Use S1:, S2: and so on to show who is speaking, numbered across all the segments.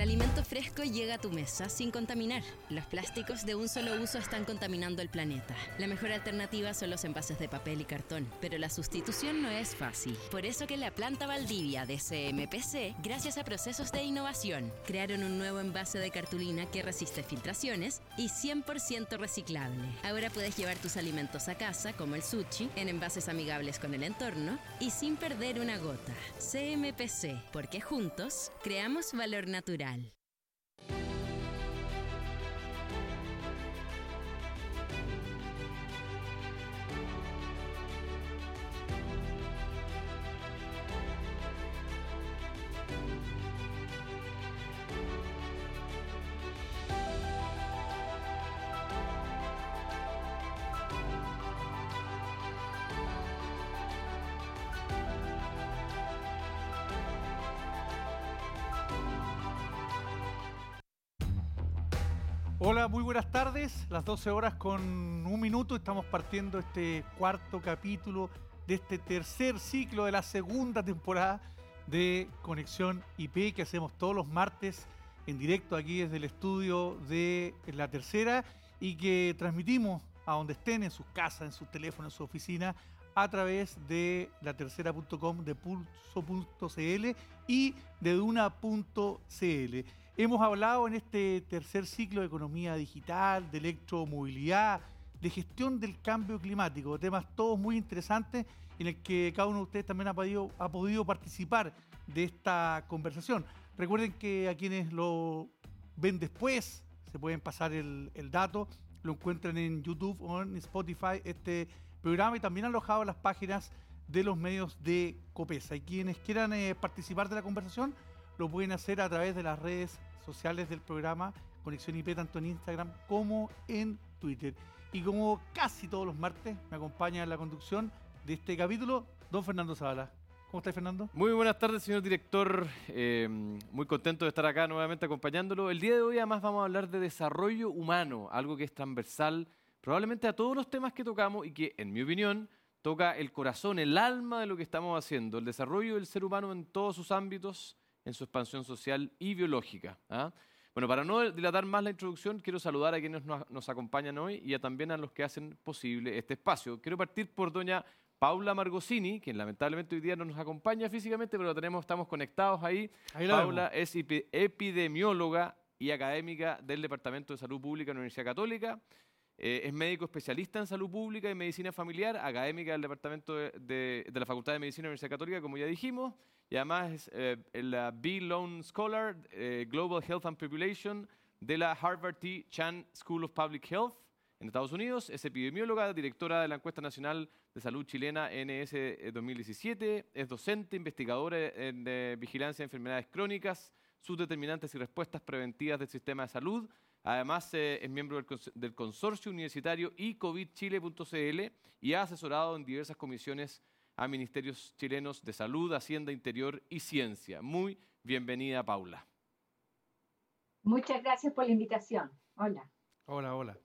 S1: El alimento fresco llega a tu mesa sin contaminar. Los plásticos de un solo uso están contaminando el planeta. La mejor alternativa son los envases de papel y cartón, pero la sustitución no es fácil. Por eso que la planta Valdivia de CMPC, gracias a procesos de innovación, crearon un nuevo envase de cartulina que resiste filtraciones y 100% reciclable. Ahora puedes llevar tus alimentos a casa, como el sushi, en envases amigables con el entorno y sin perder una gota. CMPC, porque juntos creamos valor natural.
S2: Hola, Las 12 horas con un minuto estamos partiendo este cuarto capítulo de este tercer ciclo de la segunda temporada de Conexión IP que hacemos todos los martes en directo aquí desde el estudio de la tercera y que transmitimos a donde estén, en sus casas, en sus teléfonos, en su oficina, a través de la tercera.com, de pulso.cl y de duna.cl. Hemos hablado en este tercer ciclo de economía digital, de electromovilidad, de gestión del cambio climático, temas todos muy interesantes en el que cada uno de ustedes también ha podido, participar de esta conversación. Recuerden que a quienes lo ven después se pueden pasar el, dato, lo encuentran en YouTube o en Spotify este programa y también alojado en las páginas de los medios de Copesa. Y quienes quieran eh, participar de la conversación lo pueden hacer a través de las redes sociales del programa Conexión IP, tanto en Instagram como en Twitter. Y como casi todos los martes, me acompaña en la conducción de este capítulo don Fernando Zavala. ¿Cómo estás, Fernando?
S3: Muy buenas tardes, señor director. Eh, muy contento de estar acá nuevamente acompañándolo. El día de hoy, además, vamos a hablar de desarrollo humano, algo que es transversal probablemente a todos los temas que tocamos y que, en mi opinión, toca el corazón, el alma de lo que estamos haciendo, el desarrollo del ser humano en todos sus ámbitos en su expansión social y biológica. ¿ah? Bueno, para no dilatar más la introducción, quiero saludar a quienes nos, acompañan hoy y también a los que hacen posible este espacio. Quiero partir por doña Paula Margosini, quien lamentablemente hoy día no nos acompaña físicamente, pero tenemos, estamos conectados ahí. Paula es epidemióloga y académica del Departamento de Salud Pública de la Universidad Católica. Eh, es médico especialista en salud pública y medicina familiar, académica del Departamento de, la Facultad de Medicina de la Universidad Católica, como ya dijimos, y además es eh, la B. Lone Scholar, eh, Global Health and Population de la Harvard T. Chan School of Public Health en Estados Unidos. Es epidemióloga, directora de la Encuesta Nacional de Salud Chilena NS 2017. Es docente, investigadora en vigilancia de enfermedades crónicas, sus determinantes y respuestas preventivas del sistema de salud Además, eh, es miembro del, consorcio universitario iCovidChile.cl y ha asesorado en diversas comisiones a ministerios chilenos de salud, hacienda, interior y ciencia. Muy bienvenida, Paula.
S4: Muchas gracias por la invitación. Hola.
S2: Hola, hola.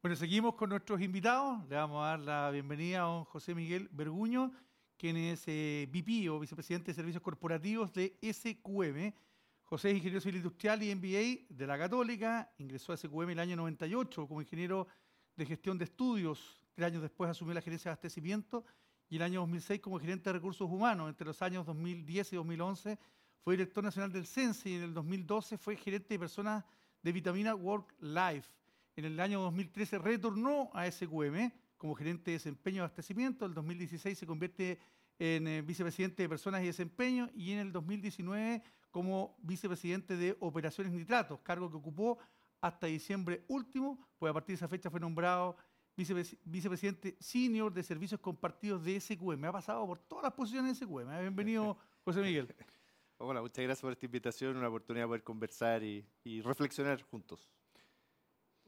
S2: Bueno, seguimos con nuestros invitados. Le vamos a dar la bienvenida a don José Miguel Berguño, quien es eh, VP o vicepresidente de Servicios Corporativos de SQM José es ingeniero civil industrial y MBA de la Católica, ingresó a SQM el año 98 como ingeniero de gestión de estudios, tres años después asumió la gerencia de abastecimiento y el año 2006 como gerente de recursos humanos. Entre los años 2010 y 2011 fue director nacional del CENSE y en el 2012 fue gerente de personas de Vitamina Work Life. En el año 2013 retornó a SQM como gerente de desempeño de abastecimiento. En el 2016 se convierte en eh, vicepresidente de personas y desempeño y en el 2019 como vicepresidente de Operaciones Nitratos, cargo que ocupó hasta diciembre último, pues a partir de esa fecha fue nombrado vicepresidente senior de servicios compartidos de SQM. Ha pasado por todas las posiciones de SQM. Bienvenido, José Miguel.
S5: Hola, muchas gracias por esta invitación, una oportunidad de poder conversar y reflexionar juntos.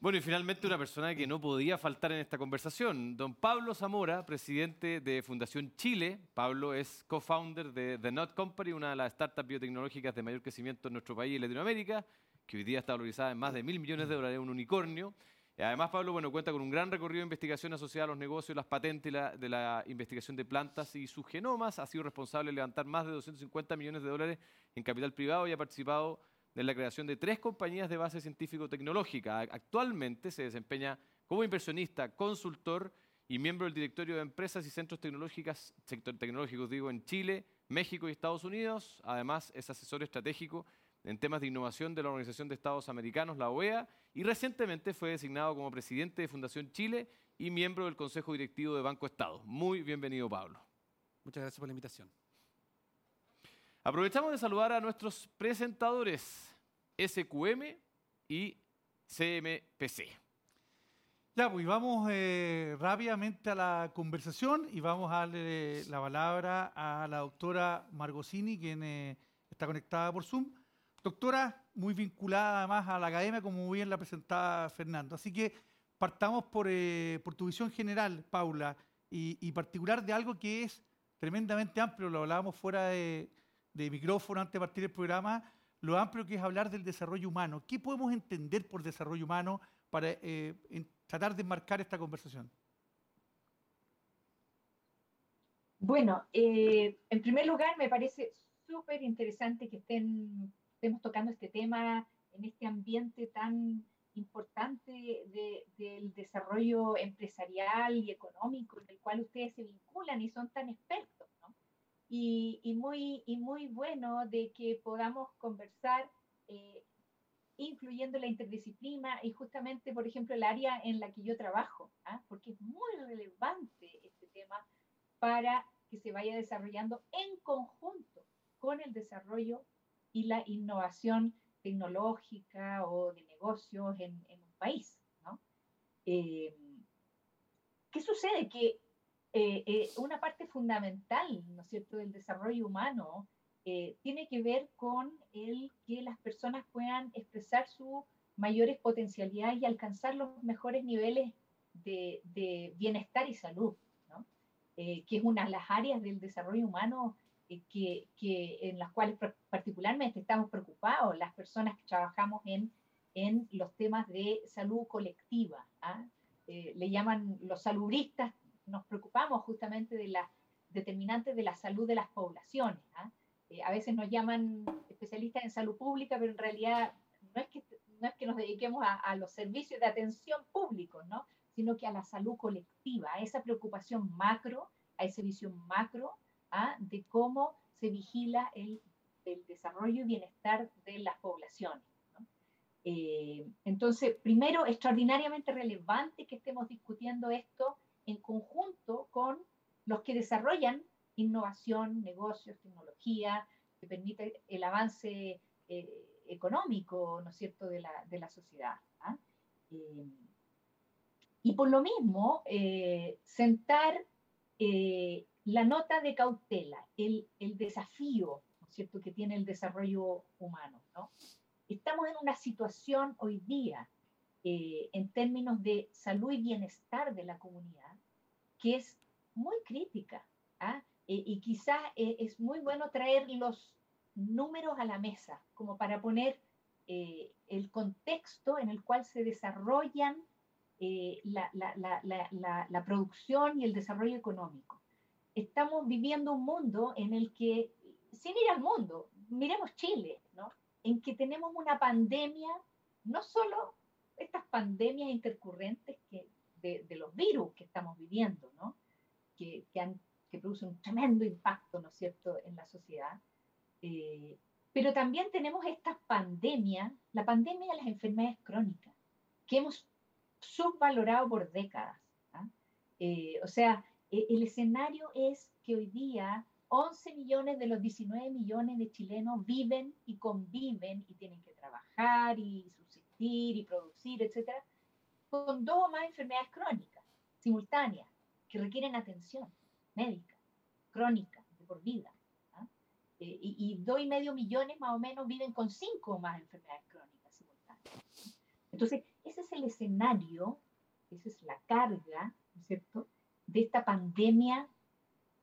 S3: Bueno, y finalmente una persona que no podía faltar en esta conversación, don Pablo Zamora, presidente de Fundación Chile. Pablo es co-founder de The Not Company, una de las startups biotecnológicas de mayor crecimiento en nuestro país y Latinoamérica, que hoy día está valorizada en más de mil millones de dólares, un unicornio. Además, Pablo bueno, cuenta con un gran recorrido de investigación asociada a los negocios, las patentes de la investigación de plantas y sus genomas. Ha sido responsable de levantar más de 250 millones de dólares en capital privado y ha participado en la creación de tres compañías de base científico-tecnológica. Actualmente se desempeña como inversionista, consultor y miembro del directorio de empresas y centros tecnológicos, tecnológicos digo, en Chile, México y Estados Unidos. Además, es asesor estratégico en temas de innovación de la Organización de Estados Americanos, la OEA, y recientemente fue designado como presidente de Fundación Chile y miembro del Consejo Directivo de Banco Estado. Muy bienvenido, Pablo.
S6: Muchas gracias por la invitación.
S3: Aprovechamos de saludar a nuestros presentadores SQM y CMPC.
S2: Ya, pues vamos eh, rápidamente a la conversación y vamos a darle la palabra a la doctora Margosini, quien eh, está conectada por Zoom. Doctora, muy vinculada además a la academia, como muy bien la presentaba Fernando. Así que partamos por, eh, tu visión general, Paula, y particular de algo que es tremendamente amplio, lo hablábamos fuera de, de micrófono antes de partir el programa, lo amplio que es hablar del desarrollo humano. ¿Qué podemos entender por desarrollo humano para eh, tratar de enmarcar esta conversación?
S4: Bueno, eh, en primer lugar me parece súper interesante que estén, estemos tocando este tema en este ambiente tan importante del desarrollo empresarial y económico en el cual ustedes se vinculan y son tan expertos y, muy, y muy bueno de que podamos conversar eh, incluyendo la interdisciplina y justamente, por ejemplo, el área en la que yo trabajo, ¿ah? porque es muy relevante este tema para que se vaya desarrollando en conjunto con el desarrollo y la innovación tecnológica o de negocios en, un país. ¿no? Eh, ¿Qué sucede? Que eh, eh, una parte fundamental, ¿no es cierto?, del desarrollo humano eh, tiene que ver con el que las personas puedan expresar sus mayores potencialidades y alcanzar los mejores niveles de, bienestar y salud, ¿no? que es una de las áreas del desarrollo humano que, que, en las cuales particularmente estamos preocupados las personas que trabajamos en, en los temas de salud colectiva. ¿ah? le llaman los salubristas nos preocupamos justamente de las determinantes de la salud de las poblaciones. ¿ah? Eh, a veces nos llaman especialistas en salud pública, pero en realidad no es que, no es que nos dediquemos a, los servicios de atención públicos, ¿no? sino que a la salud colectiva, a esa preocupación macro, a esa visión macro ¿ah? de cómo se vigila el, desarrollo y bienestar de las poblaciones. Eh, entonces, primero, extraordinariamente relevante que estemos discutiendo esto en conjunto con los que desarrollan innovación, negocios, tecnología, que permite el avance eh, económico, ¿no es cierto?, de la, sociedad. ¿ah? Eh, y por lo mismo, sentar la nota de cautela, el, el, desafío, ¿no cierto?, que tiene el desarrollo humano, ¿no? Estamos en una situación hoy día, en términos de salud y bienestar de la comunidad, que es muy crítica. ¿ah? Eh, y quizás eh, es muy bueno traer los números a la mesa, como para poner eh, el contexto en el cual se desarrollan la, la, producción y el desarrollo económico. Estamos viviendo un mundo en el que, sin ir al mundo, miremos Chile, ¿no? en que tenemos una pandemia, no solo estas pandemias intercurrentes que de, los virus que estamos viviendo, ¿no? que, que, han, que, producen un tremendo impacto, ¿no es cierto?, en la sociedad. Eh, pero también tenemos esta pandemia, la pandemia de las enfermedades crónicas, que hemos subvalorado por décadas. ¿ah? Eh, o sea, el escenario es que hoy día 11 millones de los 19 millones de chilenos viven y conviven y tienen que trabajar y subsistir y producir, etcétera, con dos o más enfermedades crónicas simultáneas que requieren atención médica, crónica, de por vida. ¿ah? Eh, y, dos y medio millones más o menos viven con cinco o más enfermedades crónicas simultáneas. Entonces, ese es el escenario, esa es la carga, ¿no es cierto?, de esta pandemia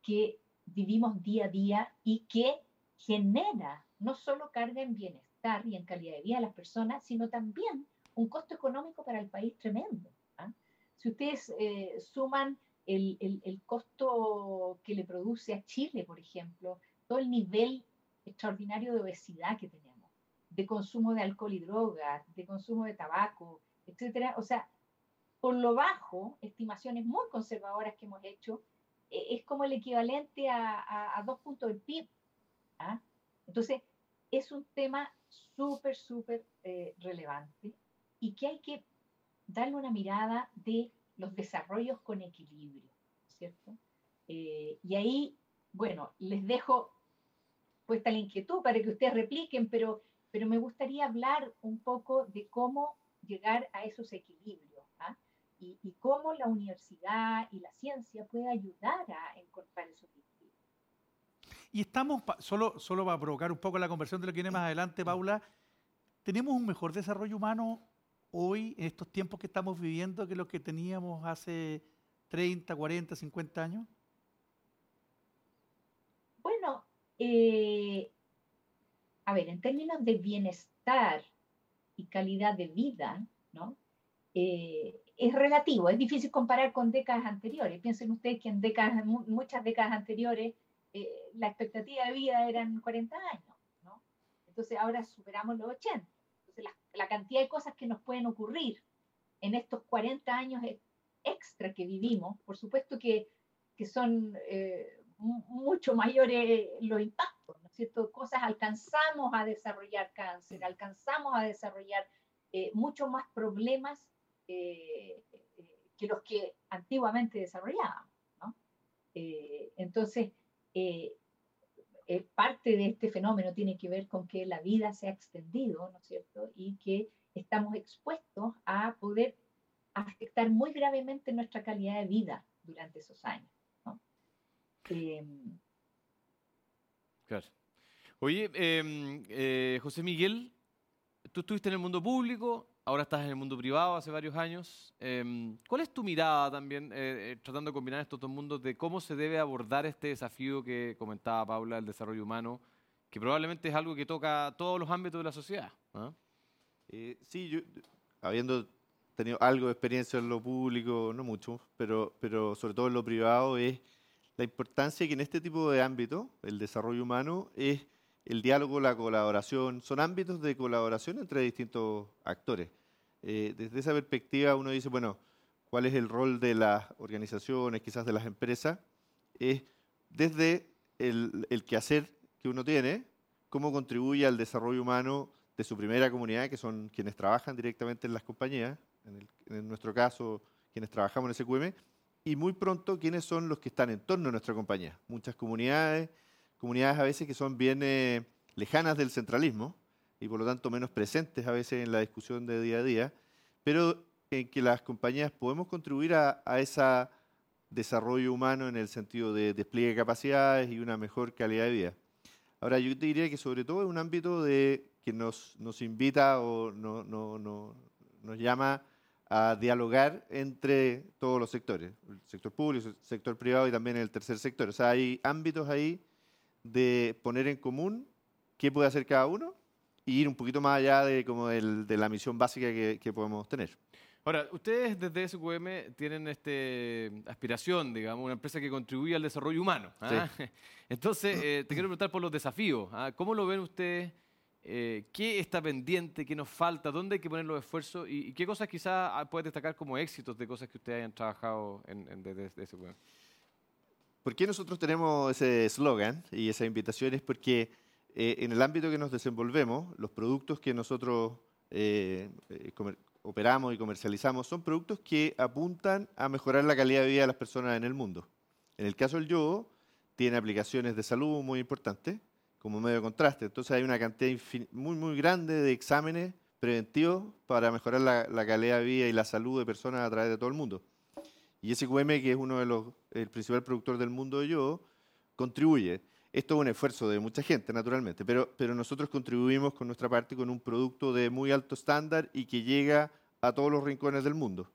S4: que vivimos día a día y que genera no solo carga en bienestar y en calidad de vida de las personas, sino también un costo económico para el país tremendo. ¿ah? Si ustedes eh, suman el, el, costo que le produce a Chile, por ejemplo, todo el nivel extraordinario de obesidad que tenemos, de consumo de alcohol y drogas, de consumo de tabaco, etcétera. O sea, por lo bajo, estimaciones muy conservadoras que hemos hecho, eh, es como el equivalente a, dos puntos del PIB. ¿ah? Entonces, es un tema súper, súper eh, relevante y que hay que darle una mirada de los desarrollos con equilibrio, ¿cierto? Eh, y ahí, bueno, les dejo puesta la inquietud para que ustedes repliquen, pero, pero me gustaría hablar un poco de cómo llegar a esos equilibrios. Y, y, cómo la universidad y la ciencia puede ayudar a encontrar esos equilibrios.
S2: Y estamos, solo, solo para provocar un poco la conversión de lo que viene más adelante, Paula, ¿tenemos un mejor desarrollo humano hoy, en estos tiempos que estamos viviendo, que lo que teníamos hace 30, 40, 50 años?
S4: Bueno, eh, a ver, en términos de bienestar y calidad de vida, ¿no? Eh, es relativo, es difícil comparar con décadas anteriores. Piensen ustedes que en décadas, muchas décadas anteriores eh, la expectativa de vida eran 40 años, ¿no? Entonces ahora superamos los 80 la, cantidad de cosas que nos pueden ocurrir en estos 40 años extra que vivimos, por supuesto que, que son eh, mucho mayores los impactos, ¿no es cierto? Cosas alcanzamos a desarrollar cáncer, alcanzamos a desarrollar eh, muchos más problemas eh, que los que antiguamente desarrollábamos, ¿no? entonces, eh, parte de este fenómeno tiene que ver con que la vida se ha extendido, ¿no es cierto? Y que estamos expuestos a poder afectar muy gravemente nuestra calidad de vida durante esos años. Em,
S3: claro. Oye, em, eh, José Miguel, tú estuviste en el mundo público, ahora estás en el mundo privado hace varios años. Em, ¿Cuál es tu mirada también, eh, eh, tratando de combinar estos dos mundos, de cómo se debe abordar este desafío que comentaba Paula, el desarrollo humano, que probablemente es algo que toca todos los ámbitos de la sociedad?
S5: ¿ah? Eh, sí, yo, habiendo tenido algo de experiencia en lo público, no mucho, pero, pero sobre todo en lo privado, es la importancia que en este tipo de ámbito, el desarrollo humano, es el diálogo, la colaboración, son ámbitos de colaboración entre distintos actores. Eh, desde esa perspectiva uno dice, bueno, ¿cuál es el rol de las organizaciones, quizás de las empresas? Es desde el, el quehacer que uno tiene, cómo contribuye al desarrollo humano de su primera comunidad, que son quienes trabajan directamente en las compañías, en, nuestro caso, quienes trabajamos en SQM, y muy pronto quiénes son los que están en torno a nuestra compañía. Muchas comunidades, comunidades a veces que son bien eh, lejanas del centralismo, y por lo tanto menos presentes a veces en la discusión de día a día, pero en que las compañías podemos contribuir a, ese desarrollo humano en el sentido de despliegue de capacidades y una mejor calidad de vida. Ahora, yo te diría que sobre todo es un ámbito de, que nos, nos invita o no, no, no, nos llama a dialogar entre todos los sectores, el sector público, el sector privado y también el tercer sector. O sea, hay ámbitos ahí de poner en común qué puede hacer cada uno ir un poquito más allá de, como de la misión básica que, podemos tener.
S3: Ahora, ustedes desde SQM tienen este aspiración, digamos, una empresa que contribuye al desarrollo humano. ¿ah? Entonces, eh, te quiero preguntar por los desafíos. ¿ah? ¿Cómo lo ven ustedes? Eh, ¿Qué está pendiente? ¿Qué nos falta? ¿Dónde hay que poner los esfuerzos? ¿Y, qué cosas quizás ah, puedes destacar como éxitos de cosas que ustedes hayan trabajado en, desde, SQM?
S5: ¿Por qué nosotros tenemos ese eslogan y esa invitación? Es porque eh, en el ámbito que nos desenvolvemos, los productos que nosotros eh, eh, operamos y comercializamos son productos que apuntan a mejorar la calidad de vida de las personas en el mundo. En el caso del yodo, tiene aplicaciones de salud muy importantes como medio de contraste. Entonces hay una cantidad muy, muy grande de exámenes preventivos para mejorar la, calidad de vida y la salud de personas a través de todo el mundo. Y SQM, que es uno de los, el principal productor del mundo de yodo, contribuye. Esto es un esfuerzo de mucha gente, naturalmente, pero, nosotros contribuimos con nuestra parte con un producto de muy alto estándar y que llega a todos los rincones del mundo.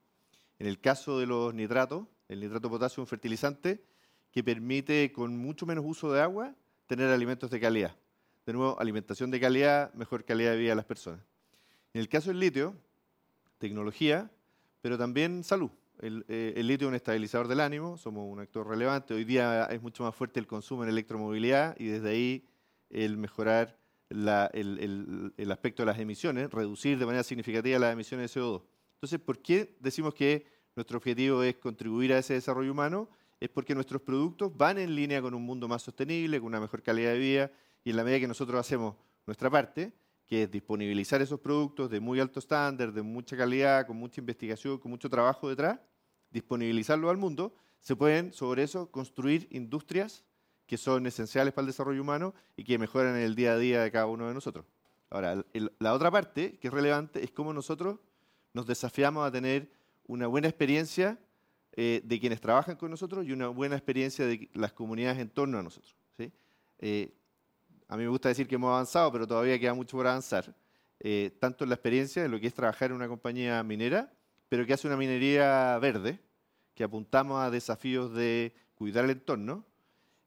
S5: En el caso de los nitratos, el nitrato potasio es un fertilizante que permite, con mucho menos uso de agua, tener alimentos de calidad. De nuevo, alimentación de calidad, mejor calidad de vida de las personas. En el caso del litio, tecnología, pero también salud. Eh, el, litio es un estabilizador del ánimo, somos un actor relevante. Hoy día es mucho más fuerte el consumo en electromovilidad y desde ahí el mejorar el- el aspecto de las emisiones, reducir de manera significativa las emisiones de CO2. Entonces, ¿por qué decimos que nuestro objetivo es contribuir a ese desarrollo humano? Es porque nuestros productos van en línea con un mundo más sostenible, con una mejor calidad de vida, y en la medida que nosotros hacemos nuestra parte, que disponibilizar esos productos de muy alto estándar, de mucha calidad, con mucha investigación, con mucho trabajo detrás, disponibilizarlo al mundo, se pueden sobre eso construir industrias que son esenciales para el desarrollo humano y que mejoran el día a día de cada uno de nosotros. Ahora, la otra parte que es relevante es cómo nosotros nos desafiamos a tener una buena experiencia eh, de quienes trabajan con nosotros y una buena experiencia de las comunidades en torno a nosotros. ¿sí? Eh, a mí me gusta decir que hemos avanzado, pero todavía queda mucho por avanzar. eh, tanto en la experiencia de lo que es trabajar en una compañía minera, pero que hace una minería verde, que apuntamos a desafíos de cuidar el entorno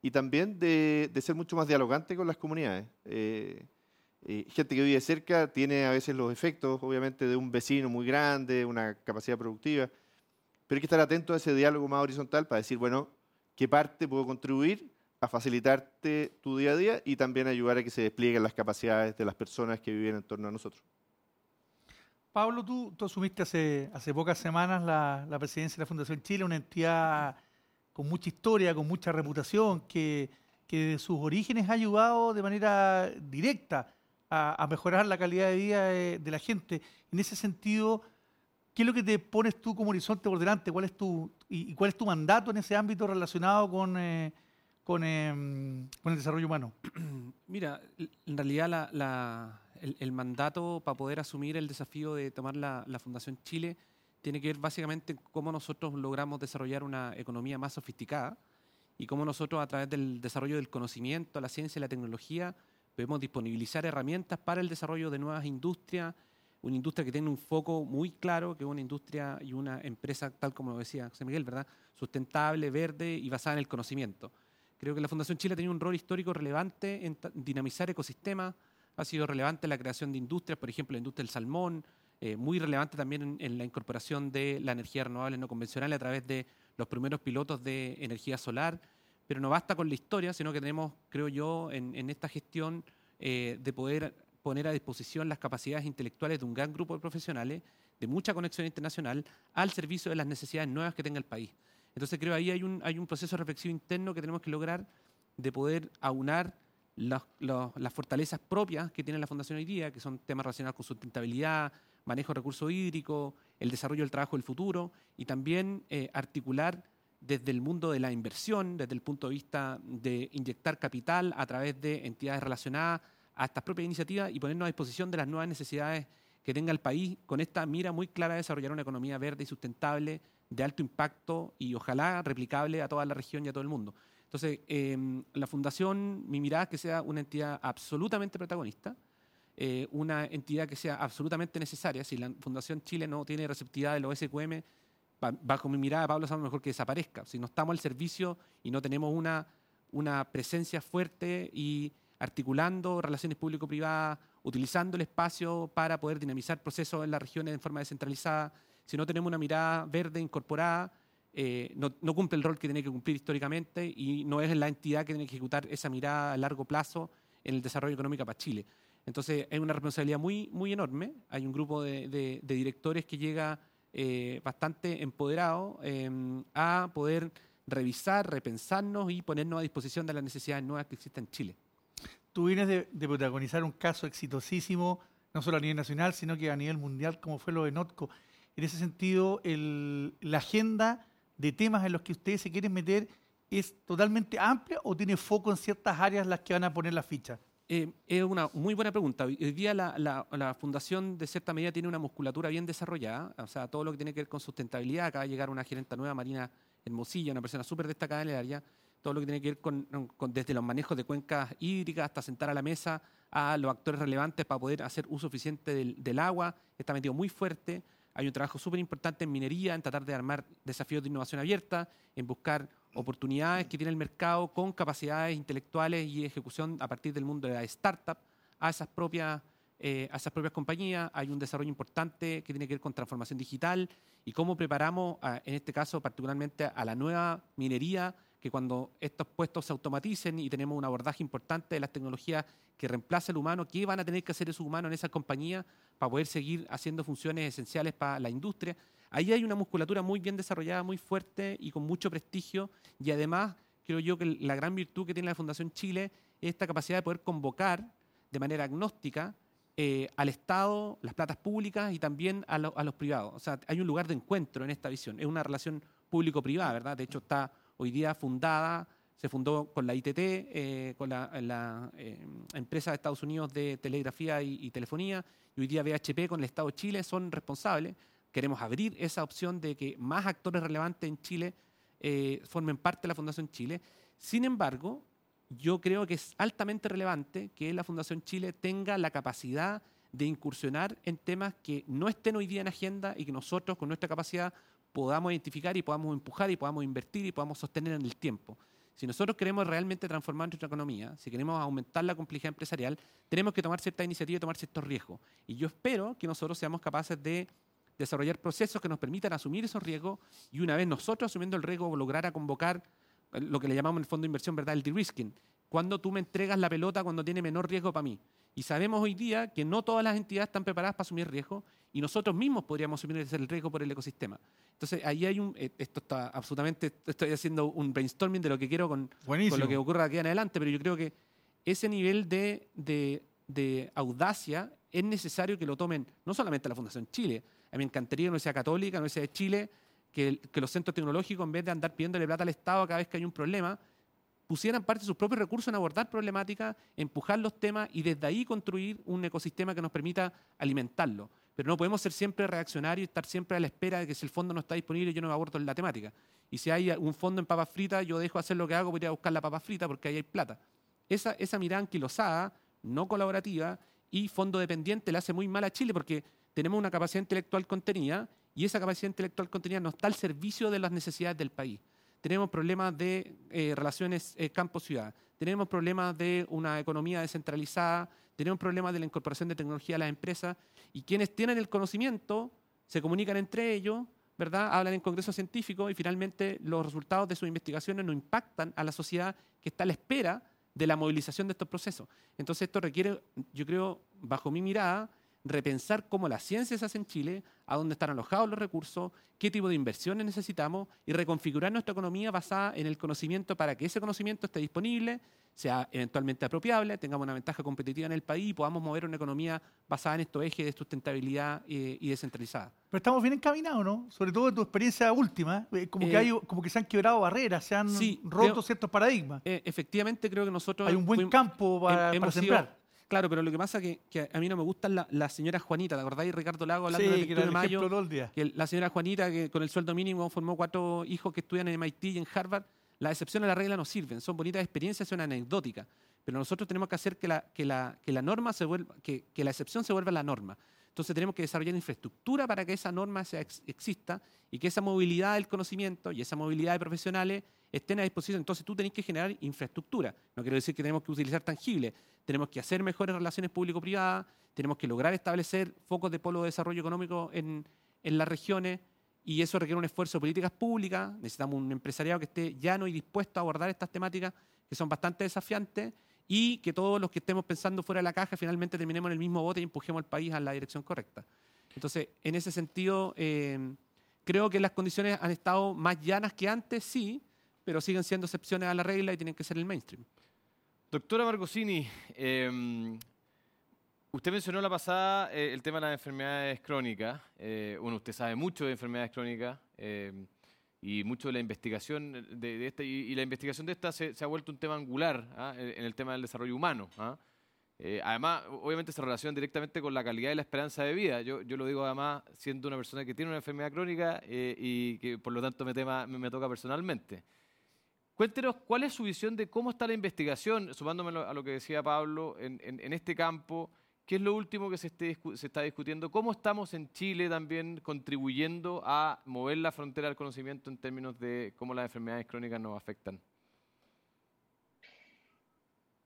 S5: y también de, ser mucho más dialogante con las comunidades. Eh, eh, gente que vive cerca tiene a veces los efectos, obviamente, de un vecino muy grande, una capacidad productiva, pero hay que estar atento a ese diálogo más horizontal para decir, bueno, ¿qué parte puedo contribuir facilitarte tu día a día y también ayudar a que se desplieguen las capacidades de las personas que viven en torno a nosotros?
S2: Pablo, tú, asumiste hace, pocas semanas la, presidencia de la Fundación Chile, una entidad con mucha historia, con mucha reputación, que, que de sus orígenes ha ayudado de manera directa a, mejorar la calidad de vida de, la gente. En ese sentido, ¿qué es lo que te pones tú como horizonte por delante? ¿Cuál es tu, y, y cuál es tu mandato en ese ámbito relacionado con, eh, con, em, con el desarrollo humano?
S6: Mira, en realidad la- la- el, el mandato para poder asumir el desafío de tomar la, la Fundación Chile tiene que ver básicamente en cómo nosotros logramos desarrollar una economía más sofisticada y cómo nosotros a través del desarrollo del conocimiento, la ciencia y la tecnología podemos disponibilizar herramientas para el desarrollo de nuevas industrias, una industria que tiene un foco muy claro, que es una industria y una empresa, tal como lo decía José Miguel, ¿verdad? sustentable, verde y basada en el conocimiento. Creo que la Fundación Chile ha tenido un rol histórico relevante en dinamizar ecosistemas, ha sido relevante la creación de industrias, por ejemplo, la industria del salmón, eh, muy relevante también en, la incorporación de la energía renovable no convencional a través de los primeros pilotos de energía solar. Pero no basta con la historia, sino que tenemos, creo yo, en, en esta gestión eh, de poder poner a disposición las capacidades intelectuales de un gran grupo de profesionales de mucha conexión internacional al servicio de las necesidades nuevas que tenga el país. Entonces creo ahí hay un, hay un proceso reflexivo interno que tenemos que lograr de poder aunar las fortalezas propias que tiene la Fundación hoy día, que son temas relacionados con sustentabilidad, manejo de recursos hídricos, el desarrollo del trabajo del futuro y también eh, articular desde el mundo de la inversión, desde el punto de vista de inyectar capital a través de entidades relacionadas a estas propias iniciativas y ponernos a disposición de las nuevas necesidades que tenga el país con esta mira muy clara de desarrollar una economía verde y sustentable de alto impacto y ojalá replicable a toda la región y a todo el mundo. Entonces, eh, la Fundación, mi mirada es que sea una entidad absolutamente protagonista, eh, una entidad que sea absolutamente necesaria. Si la Fundación Chile no tiene receptividad de los bajo mi mirada, Pablo, sabe mejor que desaparezca. Si no estamos al servicio y no tenemos una, una presencia fuerte y articulando relaciones público-privadas, utilizando el espacio para poder dinamizar procesos en las regiones de forma descentralizada, si no tenemos una mirada verde incorporada, eh, no, cumple el rol que tiene que cumplir históricamente y no es la entidad que tiene que ejecutar esa mirada a largo plazo en el desarrollo económico para Chile. Entonces, hay una responsabilidad muy, muy enorme. Hay un grupo de directores que llega eh, bastante empoderado eh, a poder revisar, repensarnos y ponernos a disposición de las necesidades nuevas que existen en Chile.
S2: Tú vienes de, de protagonizar un caso exitosísimo, no solo a nivel nacional, sino que a nivel mundial, como fue lo de Notco. En ese sentido, la agenda de temas en los que ustedes se quieren meter es totalmente amplia o tiene foco en ciertas áreas las que van a poner la ficha?
S6: Eh, es una muy buena pregunta. Hoy día la, Fundación, de cierta medida, tiene una musculatura bien desarrollada. O sea, todo lo que tiene que ver con sustentabilidad. Acaba de llegar una gerenta nueva, Marina Hermosilla, una persona súper destacada en el área. Todo lo que tiene que ver con, desde los manejos de cuencas hídricas hasta sentar a la mesa a los actores relevantes para poder hacer uso eficiente del agua. Está metido muy fuerte. Hay un trabajo súper importante en minería, en tratar de armar desafíos de innovación abierta, en buscar oportunidades que tiene el mercado con capacidades intelectuales y ejecución a partir del mundo de la startup a esas propias, eh, a esas propias compañías. Hay un desarrollo importante que tiene que ver con transformación digital y cómo preparamos, en este caso particularmente, a la nueva minería que que cuando estos puestos se automaticen y tenemos un abordaje importante de las tecnologías que reemplaza al humano, ¿qué van a tener que hacer esos humanos en esa compañía para poder seguir haciendo funciones esenciales para la industria? Ahí hay una musculatura muy bien desarrollada, muy fuerte y con mucho prestigio y además creo yo que la gran virtud que tiene la Fundación Chile es esta capacidad de poder convocar de manera agnóstica eh, al Estado, las platas públicas y también a, a, los privados. O sea, hay un lugar de encuentro en esta visión. Es una relación público-privada, ¿verdad? De hecho, está hoy día fundada, se fundó con la ITT, eh, con la, eh, empresa de Estados Unidos de telegrafía y, telefonía, y hoy día BHP con el Estado de Chile son responsables. Queremos abrir esa opción de que más actores relevantes en Chile eh, formen parte de la Fundación Chile. Sin embargo, yo creo que es altamente relevante que la Fundación Chile tenga la capacidad de incursionar en temas que no estén hoy día en agenda y que nosotros con nuestra capacidad podamos identificar y podamos empujar y podamos invertir y podamos sostener en el tiempo. Si nosotros queremos realmente transformar nuestra economía, si queremos aumentar la complejidad empresarial, tenemos que tomar cierta iniciativa y tomar ciertos riesgos. Y yo espero que nosotros seamos capaces de desarrollar procesos que nos permitan asumir esos riesgos y una vez nosotros asumiendo el riesgo lograr convocar eh, lo que le llamamos en el fondo de inversión, ¿verdad? El de-risking. Cuando tú me entregas la pelota cuando tiene menor riesgo para mí. Y sabemos hoy día que no todas las entidades están preparadas para asumir riesgo y nosotros mismos podríamos asumir el riesgo por el ecosistema. Entonces, ahí hay un. Eh, esto está absolutamente. Estoy haciendo un brainstorming de lo que quiero con, con lo que ocurra aquí en adelante, pero yo creo que ese nivel de, de, audacia es necesario que lo tomen no solamente la Fundación Chile. A mí me encantaría que la Universidad Católica, la Universidad de Chile, que, que los centros tecnológicos, en vez de andar pidiéndole plata al Estado cada vez que hay un problema, pusieran parte de sus propios recursos en abordar problemáticas, empujar los temas y desde ahí construir un ecosistema que nos permita alimentarlo pero no podemos ser siempre reaccionarios y estar siempre a la espera de que si el fondo no está disponible yo no me abordo en la temática. Y si hay un fondo en papas fritas, yo dejo de hacer lo que hago ir a buscar la papa frita porque ahí hay plata. Esa, esa mirada anquilosada, no colaborativa y fondo dependiente le hace muy mal a Chile porque tenemos una capacidad intelectual contenida y esa capacidad intelectual contenida no está al servicio de las necesidades del país. Tenemos problemas de eh, relaciones eh, campo-ciudad, tenemos problemas de una economía descentralizada, tenemos problemas de la incorporación de tecnología a las empresas y quienes tienen el conocimiento se comunican entre ellos, ¿verdad? Hablan en congresos científicos y finalmente los resultados de sus investigaciones no impactan a la sociedad que está a la espera de la movilización de estos procesos. Entonces esto requiere, yo creo, bajo mi mirada, repensar cómo las ciencias se hace en Chile, a dónde están alojados los recursos, qué tipo de inversiones necesitamos y reconfigurar nuestra economía basada en el conocimiento para que ese conocimiento esté disponible, sea eventualmente apropiable, tengamos una ventaja competitiva en el país y podamos mover una economía basada en estos ejes de sustentabilidad eh, y descentralizada.
S2: Pero estamos bien encaminados, ¿no? Sobre todo en tu experiencia última, eh, como, que eh, hay, como que se han quebrado barreras, se han roto ciertos paradigmas.
S6: efectivamente, creo que nosotros...
S2: Hay un buen campo para, para sembrar.
S6: Claro, pero lo que pasa es que, a mí no me gustan las la señora Juanita, ¿te acordáis? Ricardo Lago hablando
S2: sí, de Mayo.
S6: Que la señora Juanita, que con el sueldo mínimo formó cuatro hijos que estudian en MIT y en Harvard, las excepciones a la regla no sirven, son bonitas experiencias, son anecdóticas. Pero nosotros tenemos que hacer que la, que la, que la norma se vuelva, que, que la excepción se vuelva la norma. Entonces tenemos que desarrollar infraestructura para que esa norma sea, exista y que esa movilidad del conocimiento y esa movilidad de profesionales estén a disposición. Entonces tú tenés que generar infraestructura. No quiero decir que tenemos que utilizar tangible. Tenemos que hacer mejores relaciones público-privadas, tenemos que lograr establecer focos de polo de desarrollo económico en, en las regiones y eso requiere un esfuerzo de políticas públicas. Necesitamos un empresariado que esté llano y dispuesto a abordar estas temáticas que son bastante desafiantes y que todos los que estemos pensando fuera de la caja finalmente terminemos en el mismo bote y empujemos al país a la dirección correcta. Entonces, en ese sentido, eh, creo que las condiciones han estado más llanas que antes, sí, pero siguen siendo excepciones a la regla y tienen que ser el mainstream.
S3: Doctora Margosini, em, usted mencionó la pasada eh, el tema de las enfermedades crónicas. Eh, bueno, usted sabe mucho de enfermedades crónicas em, y mucho de la investigación de, esta, y, la investigación de esta se, ha vuelto un tema angular ¿ah? en el tema del desarrollo humano. ¿ah? Eh, además, obviamente se relaciona directamente con la calidad y la esperanza de vida. Yo, lo digo además siendo una persona que tiene una enfermedad crónica y que por lo tanto me toca personalmente. Cuéntenos cuál es su visión de cómo está la investigación, sumándome a lo que decía Pablo, en, este campo. ¿Qué es lo último que se, está discutiendo? ¿Cómo estamos en Chile también contribuyendo a mover la frontera del conocimiento en términos de cómo las enfermedades crónicas nos afectan?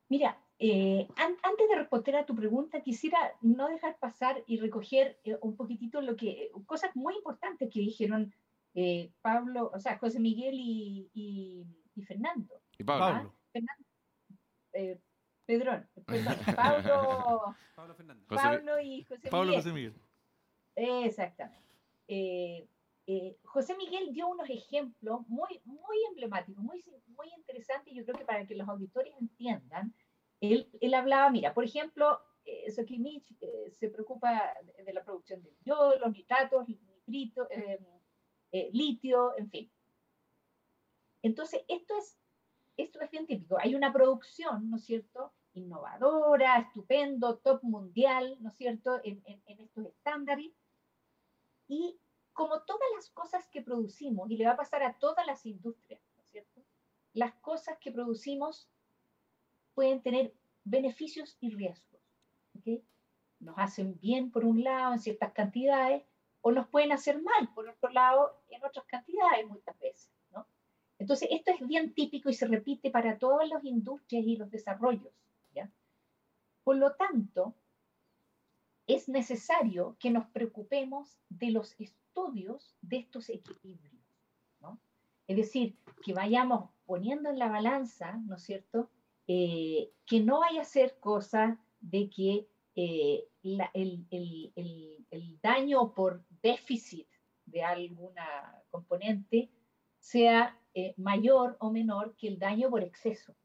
S4: Mira, eh, antes de responder a tu pregunta, quisiera no dejar pasar y recoger eh, un poquitito lo que, cosas muy importantes que dijeron eh, Pablo, o sea, José Miguel y, y Fernando.
S3: Y Pablo.
S2: Pablo.
S4: Fernando, eh, Pedrón, perdón, Pablo,
S6: Pablo Fernández.
S4: Pablo y José
S2: Pablo
S4: Miguel.
S2: José Miguel.
S4: Exactamente. Eh, eh, José Miguel dio unos ejemplos muy, muy emblemáticos, muy, muy interesantes, yo creo que para que los auditores entiendan, él, él hablaba, mira, por ejemplo, eh, Sokimich eh, se preocupa de, de la producción del yodo, los nitratos, nitrito, eh, eh, litio, en fin. Entonces, esto es, esto es bien típico. Hay una producción, ¿no es cierto?, innovadora, estupendo, top mundial, ¿no es cierto?, en, en- en estos estándares. Y como todas las cosas que producimos, y le va a pasar a todas las industrias, ¿no es cierto?, las cosas que producimos pueden tener beneficios y riesgos. ¿ok? Nos hacen bien por un lado en ciertas cantidades, o nos pueden hacer mal por otro lado en otras cantidades muchas veces. Entonces, esto es bien típico y se repite para todas las industrias y los desarrollos. ¿ya? Por lo tanto, es necesario que nos preocupemos de los estudios de estos equilibrios. Es decir, que vayamos poniendo en la balanza, ¿no es cierto?, Eh, que no vaya a ser cosa de que eh, el daño por déficit de alguna componente sea eh, mayor o menor que el daño por exceso.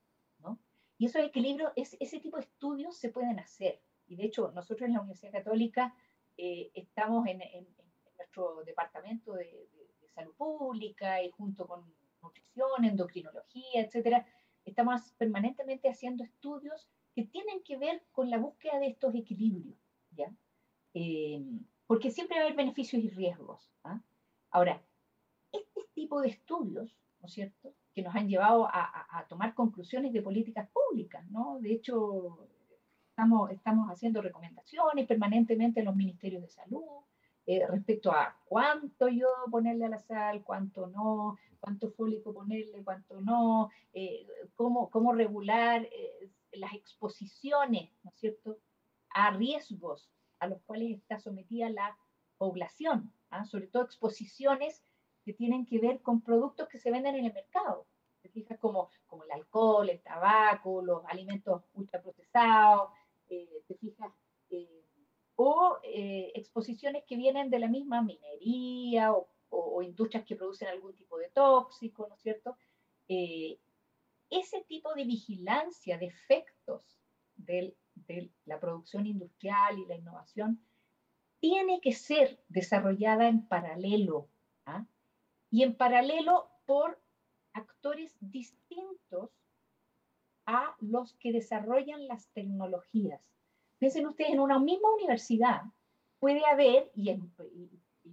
S4: ¿no? Y esos equilibrios, es, ese tipo de estudios se pueden hacer. Y de hecho, nosotros en la Universidad Católica eh, estamos en, en- en nuestro departamento de, de- de salud pública y junto con nutrición, endocrinología, etcétera, estamos permanentemente haciendo estudios que tienen que ver con la búsqueda de estos equilibrios, ¿ya? Eh, porque siempre va a haber beneficios y riesgos. ¿ah? Ahora, este tipo de estudios, ¿no es cierto?, que nos han llevado a, a- a tomar conclusiones de políticas públicas, ¿no? De hecho, estamos, estamos haciendo recomendaciones permanentemente en los ministerios de salud eh, respecto a cuánto yodo ponerle a la sal, cuánto no, cuánto fólico ponerle, cuánto no, eh, cómo, cómo regular eh, las exposiciones, ¿no es cierto?, a riesgos a los cuales está sometida la población, ¿ah? sobre todo exposiciones que tienen que ver con productos que se venden en el mercado. ¿Te fijas? Como, el alcohol, el tabaco, los alimentos ultraprocesados, eh, ¿te fijas? Eh, o eh, exposiciones que vienen de la misma minería o, o- o industrias que producen algún tipo de tóxico, ¿no es cierto? Eh, ese tipo de vigilancia de efectos del- de la producción industrial y la innovación tiene que ser desarrollada en paralelo, ¿ah? Y en paralelo por actores distintos a los que desarrollan las tecnologías. Piensen ustedes, en una misma universidad puede haber, y,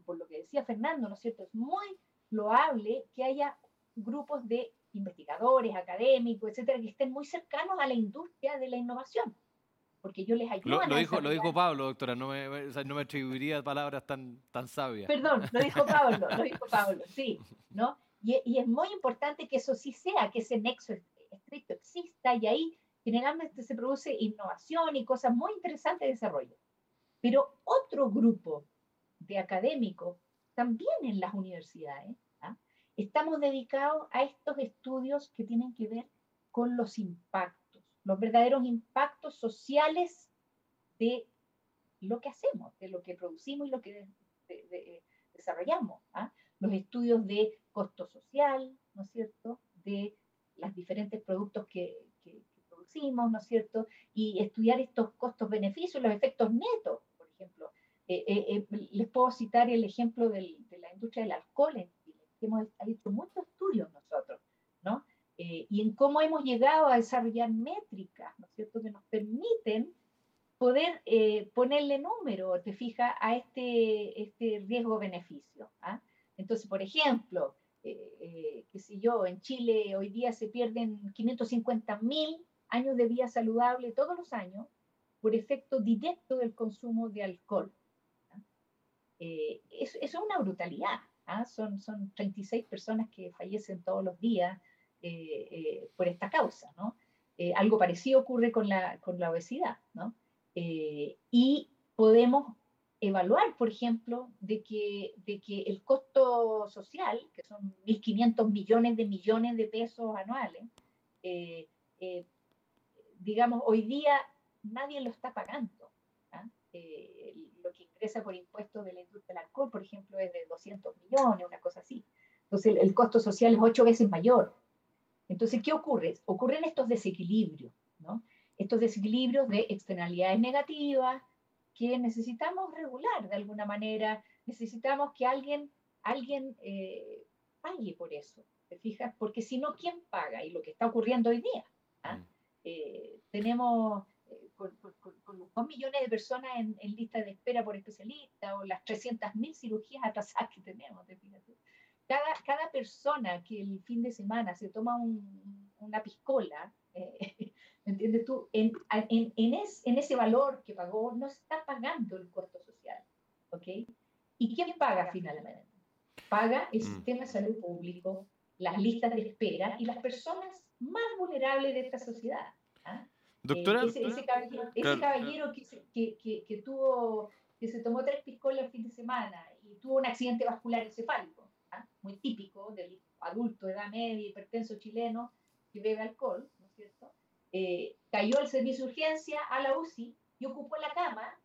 S4: por lo que decía Fernando, ¿no es cierto? Es muy loable que haya grupos de investigadores, académicos, etcétera, que estén muy cercanos a la industria de la innovación, porque yo les ayudo
S3: Lo, dijo, lo dijo
S4: desarrollar-
S3: Pablo, doctora, no me, o sea, no me atribuiría palabras tan, tan sabias.
S4: Perdón, lo dijo Pablo, lo dijo Pablo, sí, ¿no? Y, y es muy importante que eso sí sea, que ese nexo estricto exista y ahí generalmente se produce innovación y cosas muy interesantes de desarrollo. Pero otro grupo de académicos, también en las universidades, ¿ah? estamos dedicados a estos estudios que tienen que ver con los impactos, los verdaderos impactos sociales de lo que hacemos, de lo que producimos y lo que de- desarrollamos. ¿ah? Los estudios de costo social, ¿no es cierto? De los diferentes productos que, producimos, ¿no es cierto? Y estudiar estos costos-beneficios, los efectos netos, por ejemplo. Eh, eh, eh, les puedo citar el ejemplo de la industria del alcohol en Chile, que hemos hecho muchos estudios nosotros, ¿no? Eh, y en cómo hemos llegado a desarrollar métricas, ¿no es cierto?, que nos permiten poder eh, ponerle número, te fijas, a este, este riesgo-beneficio. ¿ah? Entonces, por ejemplo, eh, eh, qué sé yo, en Chile hoy día se pierden 550 mil años de vida saludable todos los años por efecto directo del consumo de alcohol. ¿ah? Eh, eso, eso es una brutalidad. ¿ah? Son, son 36 personas que fallecen todos los días eh, eh, por esta causa. ¿no? Eh, algo parecido ocurre con la, con la obesidad. ¿no? Eh, y podemos evaluar, por ejemplo, de que, de que el costo social, que son 1.500 millones de millones de pesos anuales, eh, eh, digamos, hoy día nadie lo está pagando. ¿ah? Eh, lo que ingresa por impuestos de la industria del alcohol, por ejemplo, es de 200 millones, una cosa así. Entonces, el, el costo social es ocho veces mayor. Entonces, ¿qué ocurre? Ocurren estos desequilibrios, ¿no? Estos desequilibrios de externalidades negativas, que necesitamos regular de alguna manera, necesitamos que alguien, alguien eh, pague por eso, ¿te fijas? Porque si no, ¿quién paga? Y lo que está ocurriendo hoy día. ¿ah? Mm. Eh, tenemos eh, con, dos millones de personas en, lista de espera por especialista o las 300.000 cirugías atrasadas que tenemos, ¿te fijas? Cada, cada persona que el fin de semana se toma una piscola, ¿Me entiendes tú? En, en, en, en, ese valor que pagó no está pagando el costo social. ¿Ok? ¿Y quién paga finalmente? Paga el mm. sistema de salud público, las listas de espera y las personas más vulnerables de esta sociedad. ¿ah?
S3: Doctora.
S4: Eh, ese, caballero, que, que, que, tuvo, que se tomó tres piscolas el fin de semana y tuvo un accidente vascular encefálico. Muy típico del adulto edad media, hipertenso chileno que bebe alcohol, ¿no es cierto? Eh, cayó al servicio de urgencia a la UCI y ocupó la cama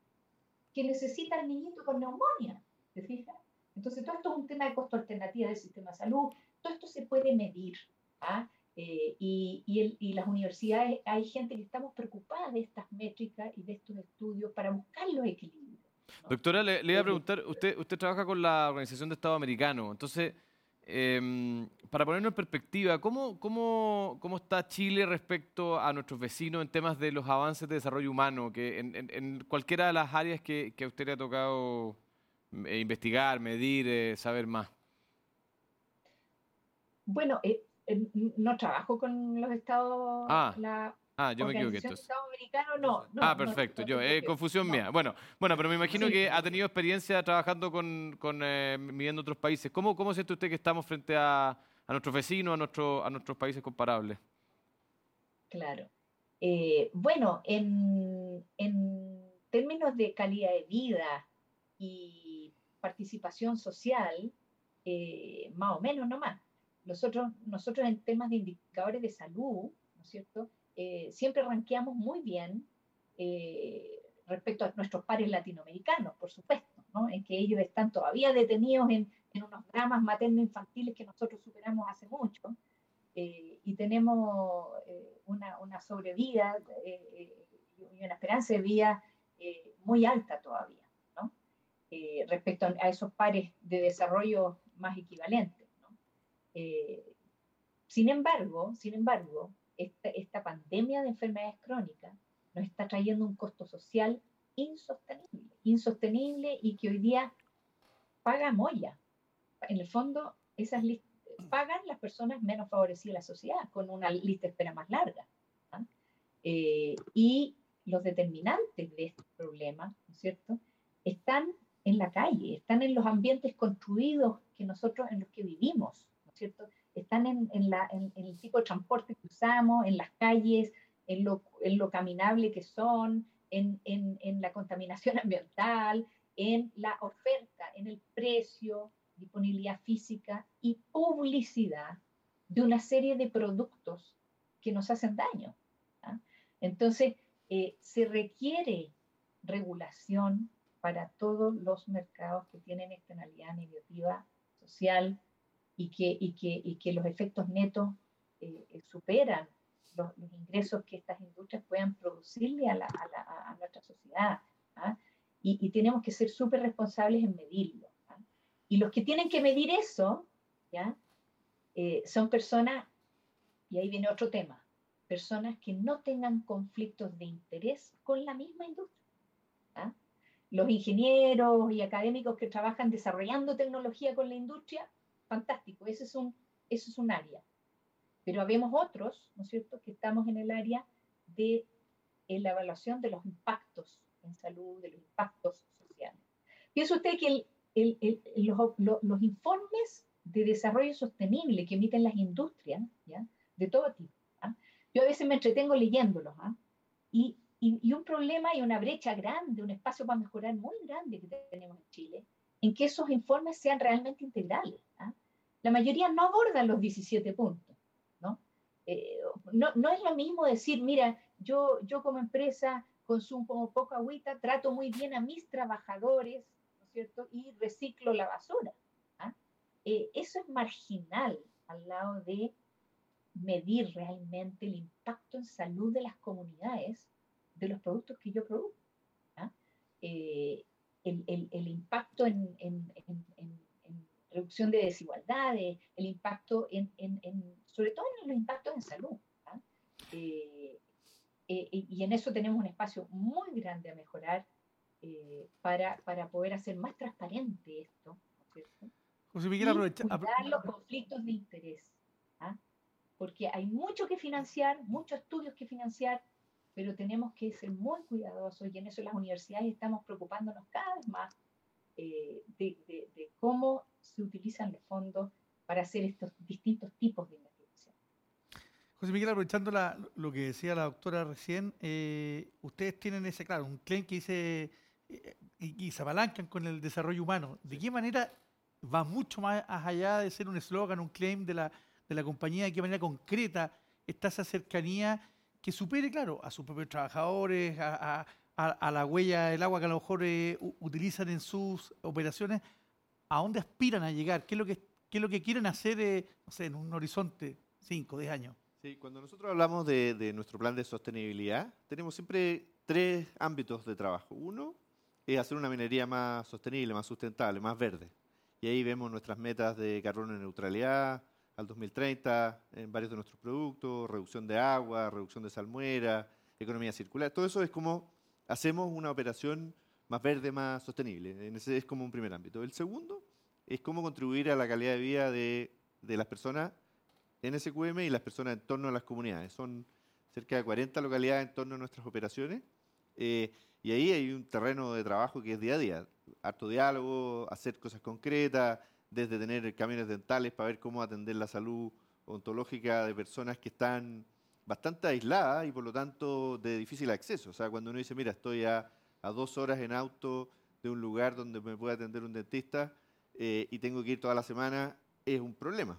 S4: que necesita el niñito con neumonía. ¿Te fijas? Entonces, todo esto es un tema de costo alternativo del sistema de salud. Todo esto se puede medir. ¿ah? Eh, y, y, las universidades, hay gente que estamos preocupada de estas métricas y de estos estudios para buscar los equilibrios.
S3: Doctora, le, le, iba a preguntar, usted, usted trabaja con la Organización de Estado Americano, entonces, Em, para ponernos en perspectiva, ¿cómo, cómo, ¿cómo, está Chile respecto a nuestros vecinos en temas de los avances de desarrollo humano? Que en, en, cualquiera de las áreas que, que, a usted le ha tocado eh, investigar, medir, eh, saber más.
S4: Bueno, eh, no trabajo con los estados,
S3: ah. Ah, yo me equivoqué
S4: entonces. americano, no,
S3: ah, perfecto. yo, es confusión mía. Bueno, bueno, pero me imagino que ha tenido experiencia trabajando con, con eh, midiendo otros países. ¿Cómo, cómo siente usted que estamos frente a, a nuestros vecinos, a, nuestro, a nuestros países comparables?
S4: Claro. Eh, bueno, en, en términos de calidad de vida y participación social, eh, más o menos nomás. Nosotros, nosotros en temas de indicadores de salud, ¿no es cierto? Eh, siempre ranqueamos muy bien eh, respecto a nuestros pares latinoamericanos, por supuesto, ¿no? en que ellos están todavía detenidos en, en unos dramas materno-infantiles que nosotros superamos hace mucho, eh, y tenemos una, una, sobrevida y una esperanza de vida muy alta todavía, ¿no? respecto a esos pares de desarrollo más equivalentes. ¿no? sin embargo, sin embargo, esta, pandemia de enfermedades crónicas nos está trayendo un costo social insostenible, insostenible y que hoy día paga Moya. En el fondo, esas pagan las personas menos favorecidas de la sociedad, con una lista de espera más larga. ¿ah? Eh, y los determinantes de este problema, ¿no es cierto?, están en la calle, están en los ambientes construidos que nosotros, en los que vivimos, ¿no es cierto? Están en, el tipo de transporte que usamos, en las calles, en lo, caminable que son, en, la contaminación ambiental, en la oferta, en el precio, disponibilidad física y publicidad de una serie de productos que nos hacen daño. ¿ah? Entonces, eh, se requiere regulación para todos los mercados que tienen externalidad negativa social, y que, y que, y que los efectos netos eh, eh, superan los, ingresos que estas industrias puedan producirle a, la, a, a nuestra sociedad. ¿ah? Y, y, tenemos que ser súper responsables en medirlo. ¿ah? Y los que tienen que medir eso ¿ya? Eh, son personas, y ahí viene otro tema, personas que no tengan conflictos de interés con la misma industria. ¿ah? Los ingenieros y académicos que trabajan desarrollando tecnología con la industria fantástico, ese es un, eso es un área. Pero habemos otros, ¿no es cierto?, que estamos en el área de la evaluación de los impactos en salud, de los impactos sociales. Piensa usted que los, informes de desarrollo sostenible que emiten las industrias, ¿ya? de todo tipo, ¿ah? yo a veces me entretengo leyéndolos, ¿ah? y y, un problema y una brecha grande, un espacio para mejorar muy grande que tenemos en Chile, en que esos informes sean realmente integrales. ¿ah? La mayoría no abordan los 17 puntos. ¿no? Eh, no, no, es lo mismo decir, mira, yo, yo como empresa consumo poco agüita, trato muy bien a mis trabajadores, ¿no es cierto? Y reciclo la basura. ¿ah? Eh, eso es marginal al lado de medir realmente el impacto en salud de las comunidades de los productos que yo produzco. Eh, el, el, el, impacto en, en, en, en, reducción de desigualdades, el impacto en, sobre todo en los impactos en salud. Eh, eh, y en eso tenemos un espacio muy grande a mejorar para, para, poder hacer más transparente esto.
S2: José Miguel, aprovecha,
S4: los conflictos de interés. Porque hay mucho que financiar, muchos estudios que financiar, pero tenemos que ser muy cuidadosos y en eso las universidades estamos preocupándonos cada vez más eh, de, cómo se utilizan los fondos para hacer estos distintos tipos de investigación.
S2: José Miguel, aprovechando lo que decía la doctora recién, eh, ustedes tienen ese, claro, un claim que dice eh, y, se apalancan con el desarrollo humano. ¿De qué manera va mucho más allá de ser un eslogan, un claim de la, de la compañía? ¿De qué manera concreta está esa cercanía? Que supere, claro, a sus propios trabajadores, a, la huella del agua que a lo mejor eh, utilizan en sus operaciones, ¿a dónde aspiran a llegar? ¿Qué es lo que, es lo que quieren hacer eh, no sé, en un horizonte 5, 10 años?
S5: Sí, cuando nosotros hablamos de, de, nuestro plan de sostenibilidad, tenemos siempre tres ámbitos de trabajo. Uno es hacer una minería más sostenible, más sustentable, más verde. Y ahí vemos nuestras metas de carbono neutralidad, al 2030 en varios de nuestros productos, reducción de agua, reducción de salmuera, economía circular. Todo eso es como hacemos una operación más verde, más sostenible. Ese es como un primer ámbito. El segundo es cómo contribuir a la calidad de vida de, de las personas en SQM y las personas en torno a las comunidades. Son cerca de 40 localidades en torno a nuestras operaciones. Eh, y ahí hay un terreno de trabajo que es día a día. Harto diálogo, hacer cosas concretas, desde tener camiones dentales para ver cómo atender la salud ontológica de personas que están bastante aisladas y por lo tanto de difícil acceso. O sea, cuando uno dice, mira, estoy a, dos horas en auto de un lugar donde me puede atender un dentista eh, y tengo que ir toda la semana, es un problema.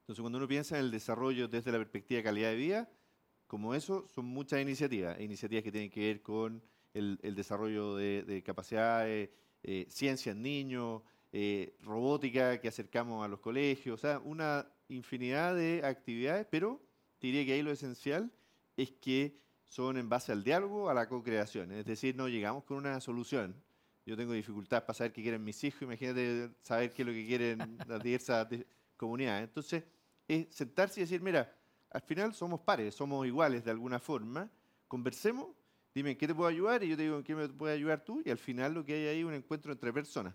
S5: Entonces, cuando uno piensa en el desarrollo desde la perspectiva de calidad de vida, como eso, son muchas iniciativas. Iniciativas que tienen que ver con el, desarrollo de, capacidades, eh, ciencia en niños, eh, robótica que acercamos a los colegios, o sea, una infinidad de actividades, pero diría que ahí lo esencial es que son en base al diálogo, a la co-creación, es decir, no llegamos con una solución. Yo tengo dificultades para saber qué quieren mis hijos, imagínate saber qué es lo que quieren las diversas comunidades. Entonces, es sentarse y decir, mira, al final somos pares, somos iguales de alguna forma, conversemos, dime en qué te puedo ayudar y yo te digo en qué me puedes ayudar tú y al final lo que hay ahí es un encuentro entre personas.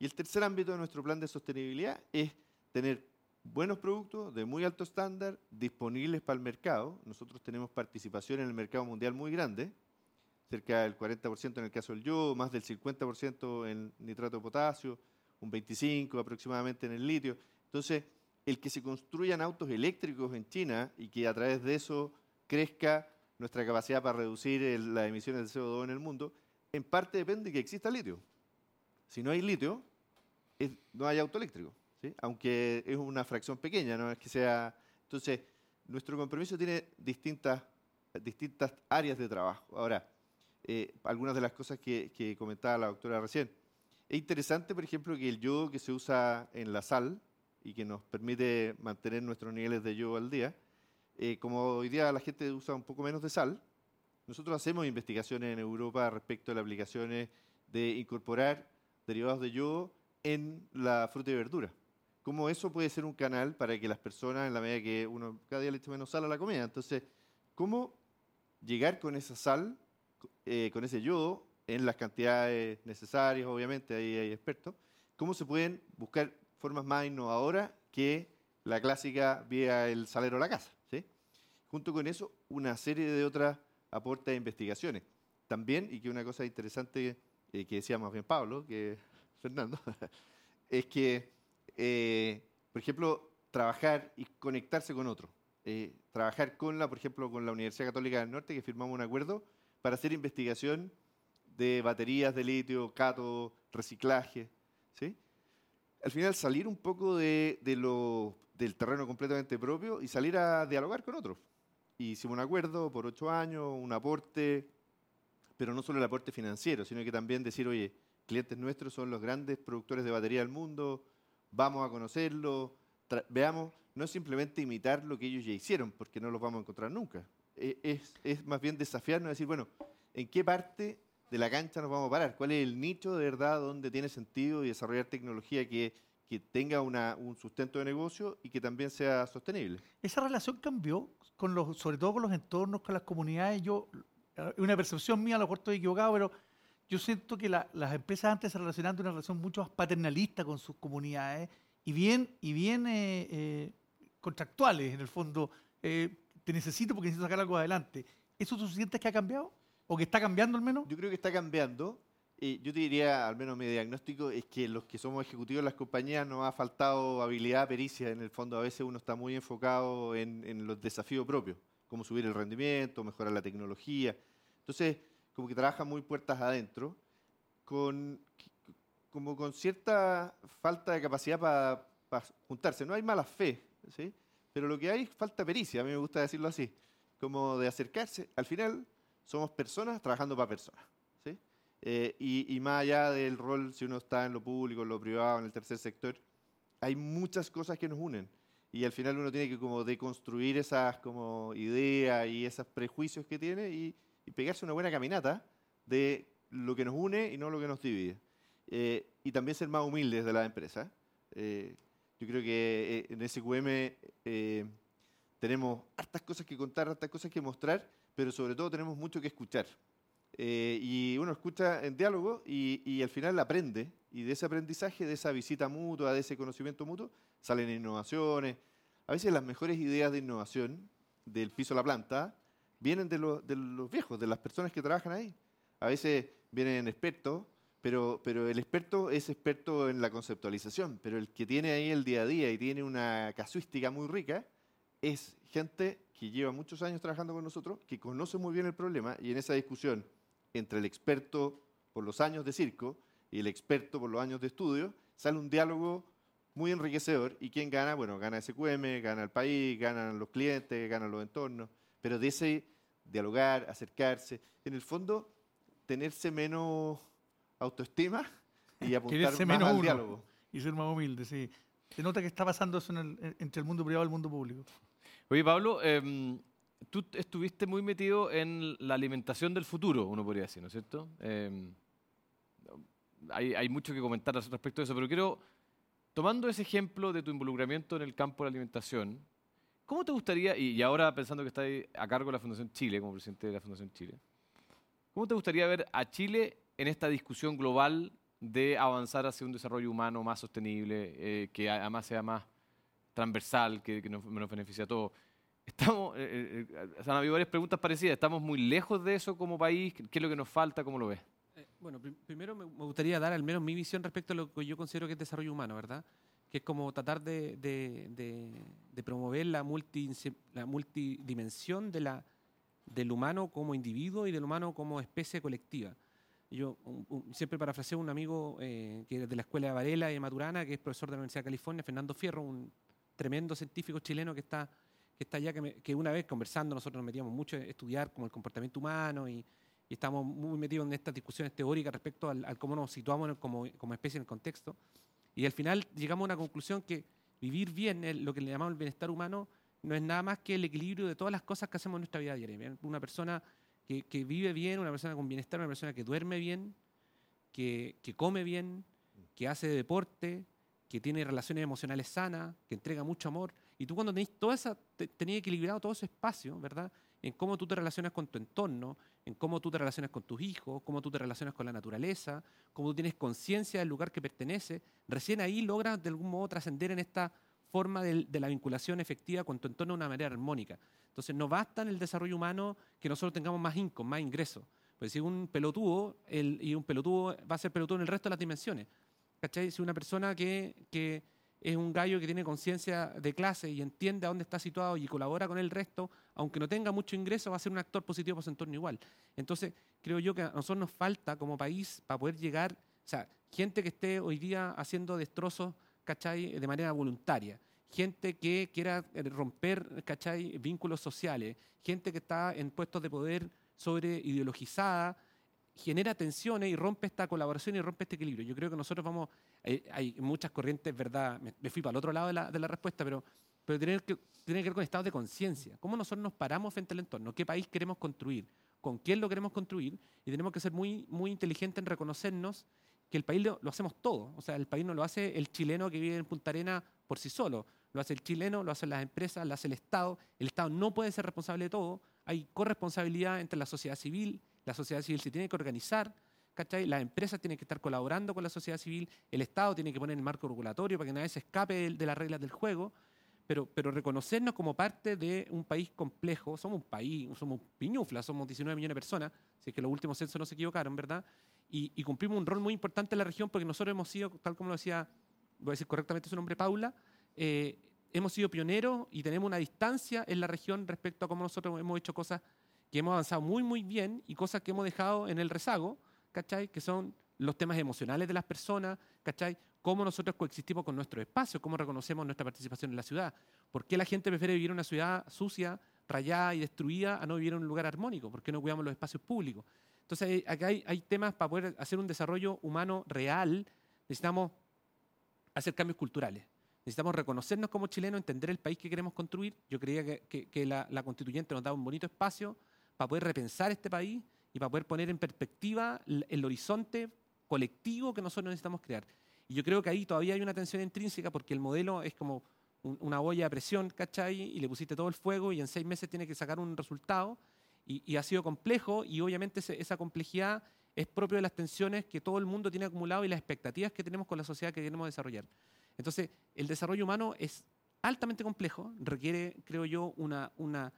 S5: Y el tercer ámbito de nuestro plan de sostenibilidad es tener buenos productos de muy alto estándar disponibles para el mercado. Nosotros tenemos participación en el mercado mundial muy grande, cerca del 40% en el caso del yodo, más del 50% en nitrato de potasio, un 25% aproximadamente en el litio. Entonces, el que se construyan autos eléctricos en China y que a través de eso crezca nuestra capacidad para reducir las emisiones de CO2 en el mundo, en parte depende de que exista litio. Si no hay litio, no hay auto eléctrico, aunque es una fracción pequeña, no es que sea... Entonces, nuestro compromiso tiene distintas, distintas áreas de trabajo. Ahora, eh, algunas de las cosas que, comentaba la doctora recién. Es interesante, por ejemplo, que el yodo que se usa en la sal y que nos permite mantener nuestros niveles de yodo al día, eh, como hoy día la gente usa un poco menos de sal, nosotros hacemos investigaciones en Europa respecto a las aplicaciones de incorporar derivados de yodo en la fruta y verdura. Cómo eso puede ser un canal para que las personas, en la medida que uno cada día le eche menos sal a la comida, entonces, ¿cómo llegar con esa sal, eh, con ese yodo, en las cantidades necesarias, obviamente, ahí hay expertos, cómo se pueden buscar formas más innovadoras que la clásica vía el salero a la casa. ¿sí? Junto con eso, una serie de otras aportes de investigaciones. También, y que una cosa interesante eh, que decía más bien Pablo, que Fernando, es que, eh, por ejemplo, trabajar y conectarse con otro. eh, trabajar con la, por ejemplo, con la Universidad Católica del Norte, que firmamos un acuerdo para hacer investigación de baterías de litio, cátodo, reciclaje. ¿sí? Al final salir un poco de, de lo, del terreno completamente propio y salir a dialogar con otros. Y hicimos un acuerdo por ocho años, un aporte, pero no solo el aporte financiero, sino que también decir, oye, clientes nuestros son los grandes productores de batería del mundo, vamos a conocerlos, veamos, no es simplemente imitar lo que ellos ya hicieron, porque no los vamos a encontrar nunca. E, es, es más bien desafiarnos a decir, bueno, ¿en qué parte de la cancha nos vamos a parar? ¿Cuál es el nicho de verdad donde tiene sentido y desarrollar tecnología que, que tenga una, un sustento de negocio y que también sea sostenible?
S2: Esa relación cambió, con los, sobre todo con los entornos, con las comunidades. Yo, es una percepción mía, a lo mejor estoy equivocado, pero yo siento que las empresas antes se relacionaban de una relación mucho más paternalista con sus comunidades y bien, y bien eh, eh, contractuales, en el fondo. Eh, te necesito porque necesito sacar algo adelante. ¿Eso tú sientes que ha cambiado? ¿O que está cambiando al menos?
S5: Yo creo que está cambiando. yo te diría, al menos mi diagnóstico, es que los que somos ejecutivos de las compañías nos ha faltado habilidad, pericia. En el fondo, a veces uno está muy enfocado en, en los desafíos propios, como subir el rendimiento, mejorar la tecnología. Entonces, como que trabaja muy puertas adentro, con, como con cierta falta de capacidad para juntarse. No hay mala fe, ¿sí? pero lo que hay es falta pericia, a mí me gusta decirlo así, como de acercarse. Al final somos personas trabajando para personas. ¿sí? Eh, y, y, más allá del rol, si uno está en lo público, en lo privado, en el tercer sector, hay muchas cosas que nos unen. Y al final uno tiene que como deconstruir esas como ideas y esos prejuicios que tiene y, y pegarse una buena caminata de lo que nos une y no lo que nos divide. Eh, y también ser más humildes de la empresa. Eh, yo creo que eh, en SQM eh, tenemos hartas cosas que contar, hartas cosas que mostrar, pero sobre todo tenemos mucho que escuchar. Eh, y uno escucha en diálogo y, y, al final aprende. Y de ese aprendizaje, de esa visita mutua, de ese conocimiento mutuo, salen innovaciones. A veces las mejores ideas de innovación del piso a la planta vienen de, lo, de los viejos, de las personas que trabajan ahí. A veces vienen expertos pero, pero el experto es experto en la conceptualización, pero el que tiene ahí el día a día y tiene una casuística muy rica es gente que lleva muchos años trabajando con nosotros, que conoce muy bien el problema y en esa discusión entre el experto por los años de circo y el experto por los años de estudio, sale un diálogo muy enriquecedor y quién gana, bueno, gana SQM, gana el país, ganan los clientes, ganan los entornos, pero de ese dialogar, acercarse, en el fondo tenerse menos autoestima y apuntar más
S2: menos
S5: al
S2: uno
S5: diálogo.
S2: Y ser más humilde, sí. Se nota que está pasando eso en el, entre el mundo privado y el mundo público.
S3: Oye, Pablo, eh, tú estuviste muy metido en la alimentación del futuro, uno podría decir, ¿no es cierto? Eh, hay, hay, mucho que comentar respecto a eso, pero quiero, tomando ese ejemplo de tu involucramiento en el campo de la alimentación, ¿cómo te gustaría, y, ahora pensando que estás a cargo de la Fundación Chile, como presidente de la Fundación Chile, ¿cómo te gustaría ver a Chile en esta discusión global de avanzar hacia un desarrollo humano más sostenible, eh, que además sea más transversal, que, que nos, nos, beneficie a todos. Estamos, eh, eh, han habido varias preguntas parecidas. ¿Estamos muy lejos de eso como país? ¿Qué es lo que nos falta? ¿Cómo lo ves?
S6: Eh, bueno, pr primero me, me gustaría dar al menos mi visión respecto a lo que yo considero que es desarrollo humano, ¿verdad? Que es como tratar de, de, de, de promover la, multi, la multidimensión de la, del humano como individuo y del humano como especie colectiva. Yo un, un, siempre parafraseo a un amigo eh, que es de la Escuela de Varela y de Maturana, que es profesor de la Universidad de California, Fernando Fierro, un tremendo científico chileno que está, que está allá, que, me, que una vez conversando nosotros nos metíamos mucho a estudiar como el comportamiento humano y, y estamos muy metidos en estas discusiones teóricas respecto al, al cómo nos situamos como, como, especie en el contexto. Y al final llegamos a una conclusión que vivir bien, lo que le llamamos el bienestar humano, no es nada más que el equilibrio de todas las cosas que hacemos en nuestra vida diaria. Una persona que, que, vive bien, una persona con bienestar, una persona que duerme bien, que, que come bien, que hace deporte, que tiene relaciones emocionales sanas, que entrega mucho amor. Y tú cuando tenés toda esa, tenés equilibrado todo ese espacio, ¿verdad? En cómo tú te relacionas con tu entorno, en cómo tú te relacionas con tus hijos, cómo tú te relacionas con la naturaleza, cómo tú tienes conciencia del lugar que pertenece, recién ahí logras de algún modo trascender en esta forma de, de, la vinculación efectiva con tu entorno de una manera armónica. Entonces, no basta en el desarrollo humano que nosotros tengamos más income, más ingresos. Pues si un pelotudo, el, y un pelotudo va a ser pelotudo en el resto de las dimensiones. ¿Cachai? Si una persona que, que, es un gallo que tiene conciencia de clase y entiende a dónde está situado y colabora con el resto, aunque no tenga mucho ingreso, va a ser un actor positivo para su entorno igual. Entonces, creo yo que a nosotros nos falta como país para poder llegar, o sea, gente que esté hoy día haciendo destrozos, ¿cachai?, de manera voluntaria. Gente que quiera eh, romper, ¿cachai?, vínculos sociales. Gente que está en puestos de poder sobre ideologizada, genera tensiones y rompe esta colaboración y rompe este equilibrio. Yo creo que nosotros vamos, hay, hay muchas corrientes, ¿verdad? Me, me, fui para el otro lado de la, de la respuesta, pero, pero tiene, que, tiene que ver con estados de conciencia. ¿Cómo nosotros nos paramos frente al entorno? ¿Qué país queremos construir? ¿Con quién lo queremos construir? Y tenemos que ser muy, muy inteligentes en reconocernos que el país lo, lo hacemos todo. O sea, el país no lo hace el chileno que vive en Punta Arena por sí solo. Lo hace el chileno, lo hacen las empresas, lo hace el Estado. El Estado no puede ser responsable de todo. Hay corresponsabilidad entre la sociedad civil, la sociedad civil se tiene que organizar, ¿cachai? Las empresas tienen que estar colaborando con la sociedad civil, el Estado tiene que poner el marco regulatorio para que nadie se escape de, de las reglas del juego, pero, pero, reconocernos como parte de un país complejo, somos un país, somos piñufla, somos 19 millones de personas, si es que los últimos censos no se equivocaron, ¿verdad? Y, y, cumplimos un rol muy importante en la región porque nosotros hemos sido, tal como lo decía, voy a decir correctamente su nombre, Paula, eh, hemos sido pioneros y tenemos una distancia en la región respecto a cómo nosotros hemos hecho cosas que hemos avanzado muy, muy bien y cosas que hemos dejado en el rezago, ¿cachai? Que son los temas emocionales de las personas, ¿cachai? Cómo nosotros coexistimos con nuestro espacio, cómo reconocemos nuestra participación en la ciudad. ¿Por qué la gente prefiere vivir en una ciudad sucia, rayada y destruida a no vivir en un lugar armónico? ¿Por qué no cuidamos los espacios públicos? Entonces, acá hay, hay temas para poder hacer un desarrollo humano real. Necesitamos hacer cambios culturales. Necesitamos reconocernos como chilenos, entender el país que queremos construir. Yo creía que, que, que la, la, constituyente nos daba un bonito espacio para poder repensar este país y para poder poner en perspectiva el, el, horizonte colectivo que nosotros necesitamos crear. Y yo creo que ahí todavía hay una tensión intrínseca porque el modelo es como un, una olla de presión, ¿cachai? Y le pusiste todo el fuego y en seis meses tiene que sacar un resultado. Y, ha sido complejo y obviamente esa complejidad es propio de las tensiones que todo el mundo tiene acumulado y las expectativas que tenemos con la sociedad que queremos desarrollar. Entonces, el desarrollo humano es altamente complejo, requiere, creo yo, una, una,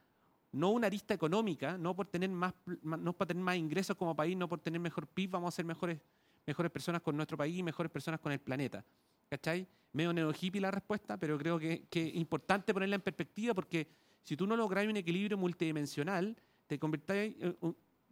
S6: no una arista económica, no por tener más, no por tener más ingresos como país, no por tener mejor PIB, vamos a ser mejores, mejores personas con nuestro país y mejores personas con el planeta. ¿Cachai? Medio neo hippie la respuesta, pero creo que, que es importante ponerla en perspectiva porque si tú no logras un equilibrio multidimensional, te convertís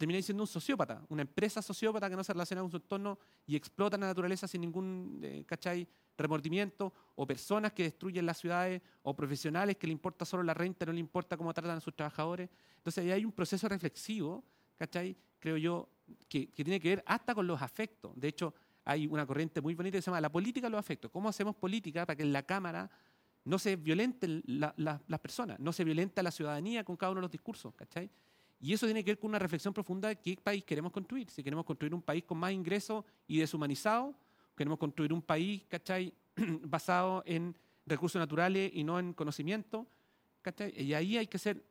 S6: termináis siendo un sociópata, una empresa sociópata que no se relaciona con su entorno y explota la naturaleza sin ningún, eh, ¿cachai?, remordimiento, o personas que destruyen las ciudades, o profesionales que le importa solo la renta, no le importa cómo tratan a sus trabajadores. Entonces ahí hay un proceso reflexivo, ¿cachai?, creo yo, que, que tiene que ver hasta con los afectos. De hecho, hay una corriente muy bonita que se llama la política de los afectos. ¿Cómo hacemos política para que en la Cámara no se violenten la, la, las personas, no se violenta la ciudadanía con cada uno de los discursos, ¿cachai? Y eso tiene que ver con una reflexión profunda de qué país queremos construir. Si queremos construir un país con más ingresos y deshumanizado, queremos construir un país, ¿cachai?, basado en recursos naturales y no en conocimiento, ¿cachai? Y ahí hay que ser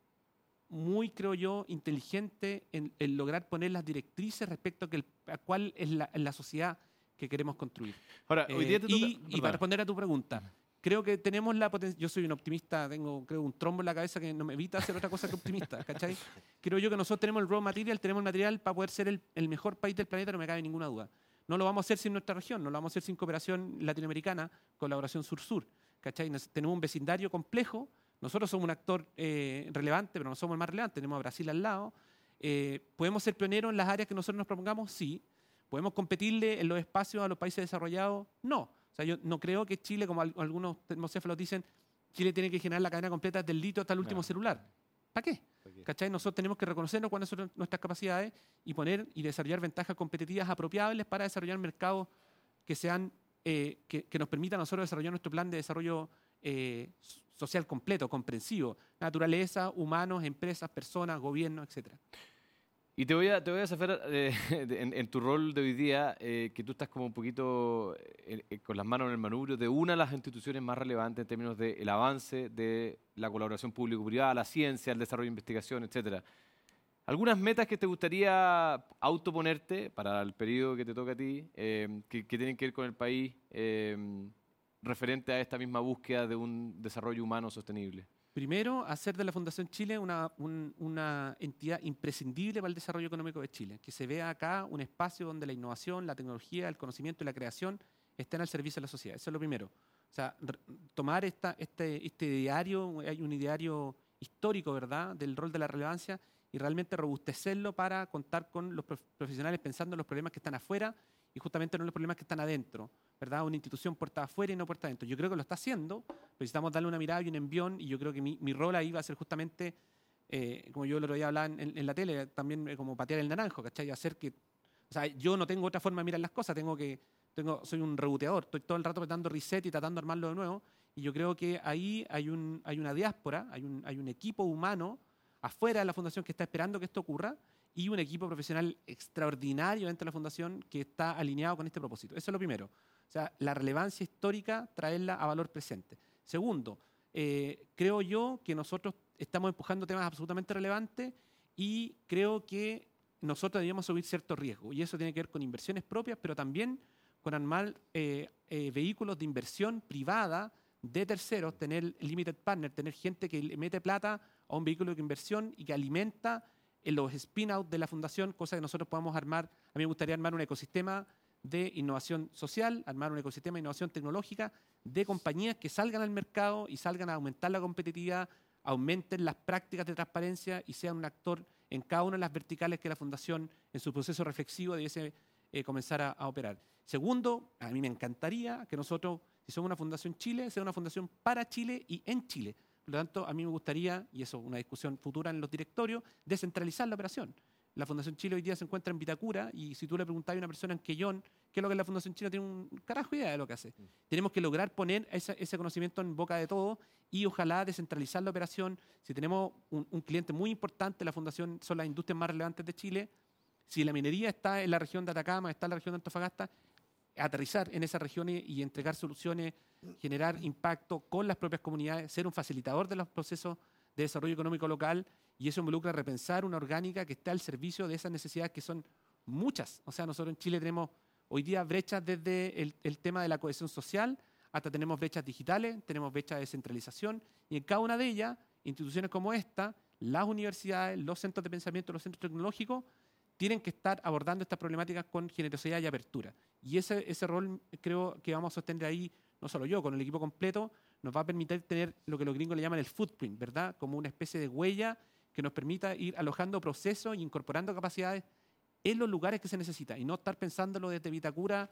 S6: muy, creo yo, inteligente en, en lograr poner las directrices respecto a, que el, a cuál es la, la, sociedad que queremos construir.
S3: Ahora, hoy día te
S6: toca, y, y, para responder a tu pregunta, creo que tenemos la potencia. Yo soy un optimista, tengo creo un trombo en la cabeza que no me evita hacer otra cosa que optimista, ¿cachai? Creo yo que nosotros tenemos el raw material, tenemos el material para poder ser el, el, mejor país del planeta, no me cabe ninguna duda. No lo vamos a hacer sin nuestra región, no lo vamos a hacer sin cooperación latinoamericana, colaboración sur-sur, ¿cachai? Nos, tenemos un vecindario complejo, nosotros somos un actor eh, relevante, pero no somos el más relevante, tenemos a Brasil al lado. Eh, ¿Podemos ser pioneros en las áreas que nosotros nos propongamos? Sí. ¿Podemos competirle en los espacios a los países desarrollados? No. O sea, yo no creo que Chile, como algunos termocéfalos dicen, Chile tiene que generar la cadena completa del litio hasta el último no. celular. ¿Para qué? qué? ¿Cachai? Nosotros tenemos que reconocernos cuáles son nuestras capacidades y poner y desarrollar ventajas competitivas apropiables para desarrollar mercados que sean eh, que, que, nos permitan a nosotros desarrollar nuestro plan de desarrollo eh, social completo, comprensivo, naturaleza, humanos, empresas, personas, gobierno, etcétera.
S3: Y te voy a, te voy a eh, en, tu rol de hoy día, eh, que tú estás como un poquito eh, eh, con las manos en el manubrio de una de las instituciones más relevantes en términos del de avance de la colaboración público-privada, la ciencia, el desarrollo de investigación, etcétera. ¿Algunas metas que te gustaría autoponerte para el periodo que te toca a ti, que, que, tienen que ver con el país referente a esta misma búsqueda de un desarrollo humano sostenible?
S6: Primero, hacer de la Fundación Chile una, un, una, entidad imprescindible para el desarrollo económico de Chile. Que se vea acá un espacio donde la innovación, la tecnología, el conocimiento y la creación estén al servicio de la sociedad. Eso es lo primero. O sea, tomar esta, este, este diario, hay un ideario histórico, ¿verdad?, del rol de la relevancia y realmente robustecerlo para contar con los profesionales pensando en los problemas que están afuera y justamente no en los problemas que están adentro, ¿verdad? Una institución puerta afuera y no puerta adentro. Yo creo que lo está haciendo, necesitamos darle una mirada y un envión y yo creo que mi, mi rol ahí va a ser justamente, eh, como yo lo otro día hablaba en, en la tele, también eh, como patear el naranjo, ¿cachai? Hacer que, o sea, yo no tengo otra forma de mirar las cosas, tengo que, tengo, soy un reboteador, estoy todo el rato dando reset y tratando de armarlo de nuevo y yo creo que ahí hay, un, hay una diáspora, hay un, hay un equipo humano afuera de la fundación que está esperando que esto ocurra y un equipo profesional extraordinario dentro de la fundación que está alineado con este propósito. Eso es lo primero. O sea, la relevancia histórica, traerla a valor presente. Segundo, eh, creo yo que nosotros estamos empujando temas absolutamente relevantes y creo que nosotros debemos subir cierto riesgo. Y eso tiene que ver con inversiones propias, pero también con armar eh, eh, vehículos de inversión privada de terceros, tener limited partner, tener gente que mete plata a un vehículo de inversión y que alimenta en los spin-out de la fundación, cosa que nosotros podamos armar. A mí me gustaría armar un ecosistema de innovación social, armar un ecosistema de innovación tecnológica de compañías que salgan al mercado y salgan a aumentar la competitividad, aumenten las prácticas de transparencia y sean un actor en cada una de las verticales que la fundación en su proceso reflexivo debiese eh, comenzar a, a operar. Segundo, a mí me encantaría que nosotros si somos una fundación Chile, sea una fundación para Chile y en Chile. Por lo tanto, a mí me gustaría, y eso es una discusión futura en los directorios, descentralizar la operación. La Fundación Chile hoy día se encuentra en Vitacura y si tú le preguntas a una persona en Quellón qué es lo que es la Fundación Chile, tiene un carajo idea de lo que hace. Mm. Tenemos que lograr poner ese, conocimiento en boca de todos y ojalá descentralizar la operación. Si tenemos un, un, cliente muy importante, la Fundación son las industrias más relevantes de Chile. Si la minería está en la región de Atacama, está en la región de Antofagasta, aterrizar en esas regiones y entregar soluciones, generar impacto con las propias comunidades, ser un facilitador de los procesos de desarrollo económico local y eso involucra repensar una orgánica que está al servicio de esas necesidades que son muchas. O sea, nosotros en Chile tenemos hoy día brechas desde el, el tema de la cohesión social hasta tenemos brechas digitales, tenemos brechas de descentralización y en cada una de ellas, instituciones como esta, las universidades, los centros de pensamiento, los centros tecnológicos, tienen que estar abordando estas problemáticas con generosidad y apertura. Y ese, ese rol creo que vamos a sostener ahí, no solo yo, con el equipo completo, nos va a permitir tener lo que los gringos le llaman el footprint, ¿verdad? Como una especie de huella que nos permita ir alojando procesos e incorporando capacidades en los lugares que se necesita y no estar pensándolo desde Vitacura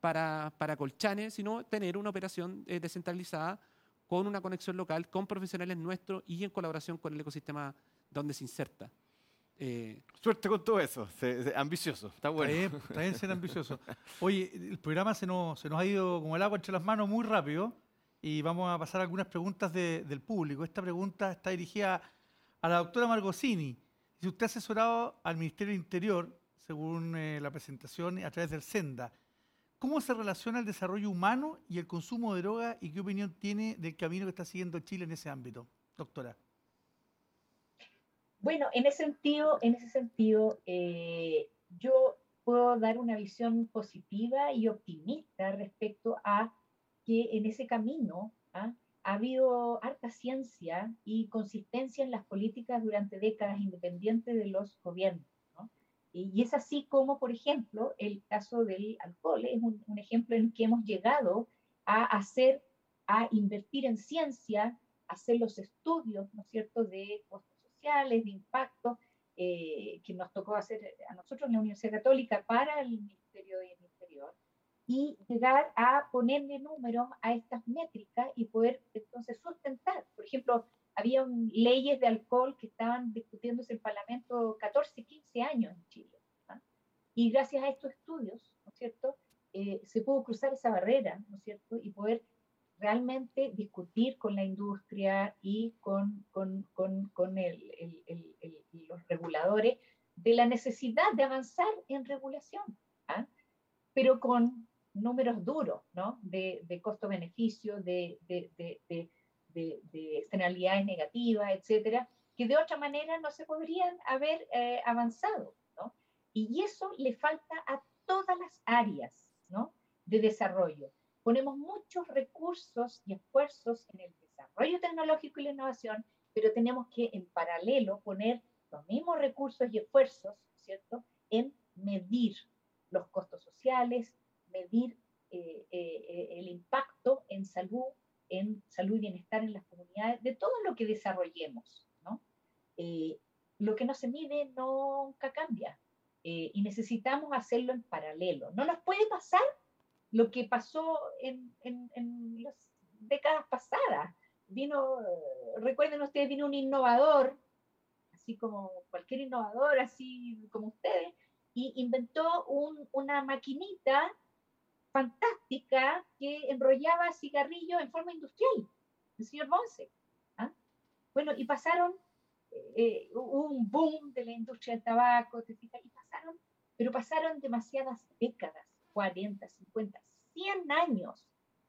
S6: para, para Colchanes, sino tener una operación eh, descentralizada con una conexión local, con profesionales nuestros y en colaboración con el ecosistema donde se inserta.
S3: Eh, Suerte con todo eso, ambicioso, está bueno.
S2: Está bien, ser ambicioso. Oye, el programa se nos, se nos ha ido como el agua entre las manos muy rápido y vamos a pasar a algunas preguntas del público. Esta pregunta está dirigida a la doctora Margosini. Si usted ha asesorado al Ministerio del Interior, según eh, la presentación, a través del SENDA, ¿cómo se relaciona el desarrollo humano y el consumo de droga y qué opinión tiene del camino que está siguiendo Chile en ese ámbito? Doctora.
S4: Bueno, en ese sentido, en ese sentido eh, yo puedo dar una visión positiva y optimista respecto a que en ese camino ¿ah? Ha habido harta ciencia y consistencia en las políticas durante décadas independientes de los gobiernos. Y es así como, por ejemplo, el caso del alcohol es un, un ejemplo en que hemos llegado a hacer, a invertir en ciencia, hacer los estudios, ¿no es cierto?, de de impacto, eh, que nos tocó hacer a nosotros en la Universidad Católica para el Ministerio del Interior, y llegar a ponerle números a estas métricas y poder entonces sustentar. Por ejemplo, había leyes de alcohol que estaban discutiéndose en el Parlamento 14, 15 años en Chile. ¿ah? Y gracias a estos estudios, ¿no es cierto?, eh, se pudo cruzar esa barrera, ¿no es cierto?, y poder realmente discutir con la industria y con, con, con, con el, el, el, los reguladores de la necesidad de avanzar en regulación, ¿ah? pero con números duros, ¿no? De, de costo-beneficio, de, de, de, externalidades negativas, etcétera, que de otra manera no se podrían haber eh, avanzado, ¿no? Y eso le falta a todas las áreas, ¿no? De desarrollo ponemos muchos recursos y esfuerzos en el desarrollo tecnológico y la innovación, pero tenemos que en paralelo poner los mismos recursos y esfuerzos, ¿cierto?, en medir los costos sociales, medir el impacto en salud, en salud y bienestar en las comunidades, de todo lo que desarrollemos. ¿no? lo que no se mide nunca cambia y necesitamos hacerlo en paralelo. No nos puede pasar lo que pasó en, en, en las décadas pasadas. Vino, recuerden ustedes, vino un innovador, así como cualquier innovador, así como ustedes, y inventó un, una maquinita fantástica que enrollaba cigarrillos en forma industrial, el señor Bonse. ¿ah? Bueno, y pasaron eh, un boom de la industria del tabaco, y pasaron, pero pasaron demasiadas décadas 40, 50, 100 años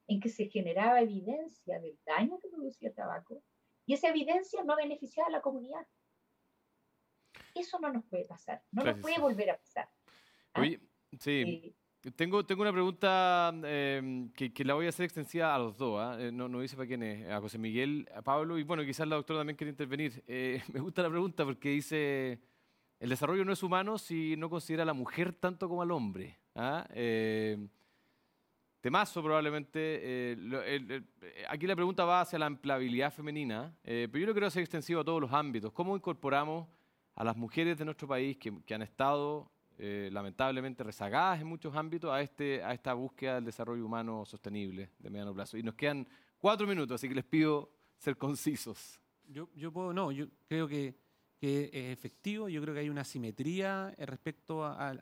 S4: en que se generaba evidencia del daño que producía el tabaco y esa evidencia no beneficiaba a la comunidad. Eso no nos puede pasar, no nos puede volver a pasar.
S3: ¿Ah? Oye, sí. Tengo, tengo una pregunta em, que, que, la voy a hacer extensiva a los dos. ¿ah? Eh, no, dice para quién es, a José Miguel, a Pablo y bueno, quizás la doctora también quiere intervenir. Eh, me gusta la pregunta porque dice el desarrollo no es humano si no considera a la mujer tanto como al hombre. ¿ah? Eh, temazo probablemente. Eh, aquí la pregunta va hacia la empleabilidad femenina, pero yo lo quiero hacer extensivo a todos los ámbitos. ¿Cómo incorporamos a las mujeres de nuestro país que, han estado lamentablemente rezagadas en muchos ámbitos a, este, a esta búsqueda del desarrollo humano sostenible de mediano plazo? Y nos quedan cuatro minutos, así que les pido ser concisos.
S6: Yo, yo puedo, no, yo creo que que es efectivo. Yo creo que hay una simetría eh, respecto a,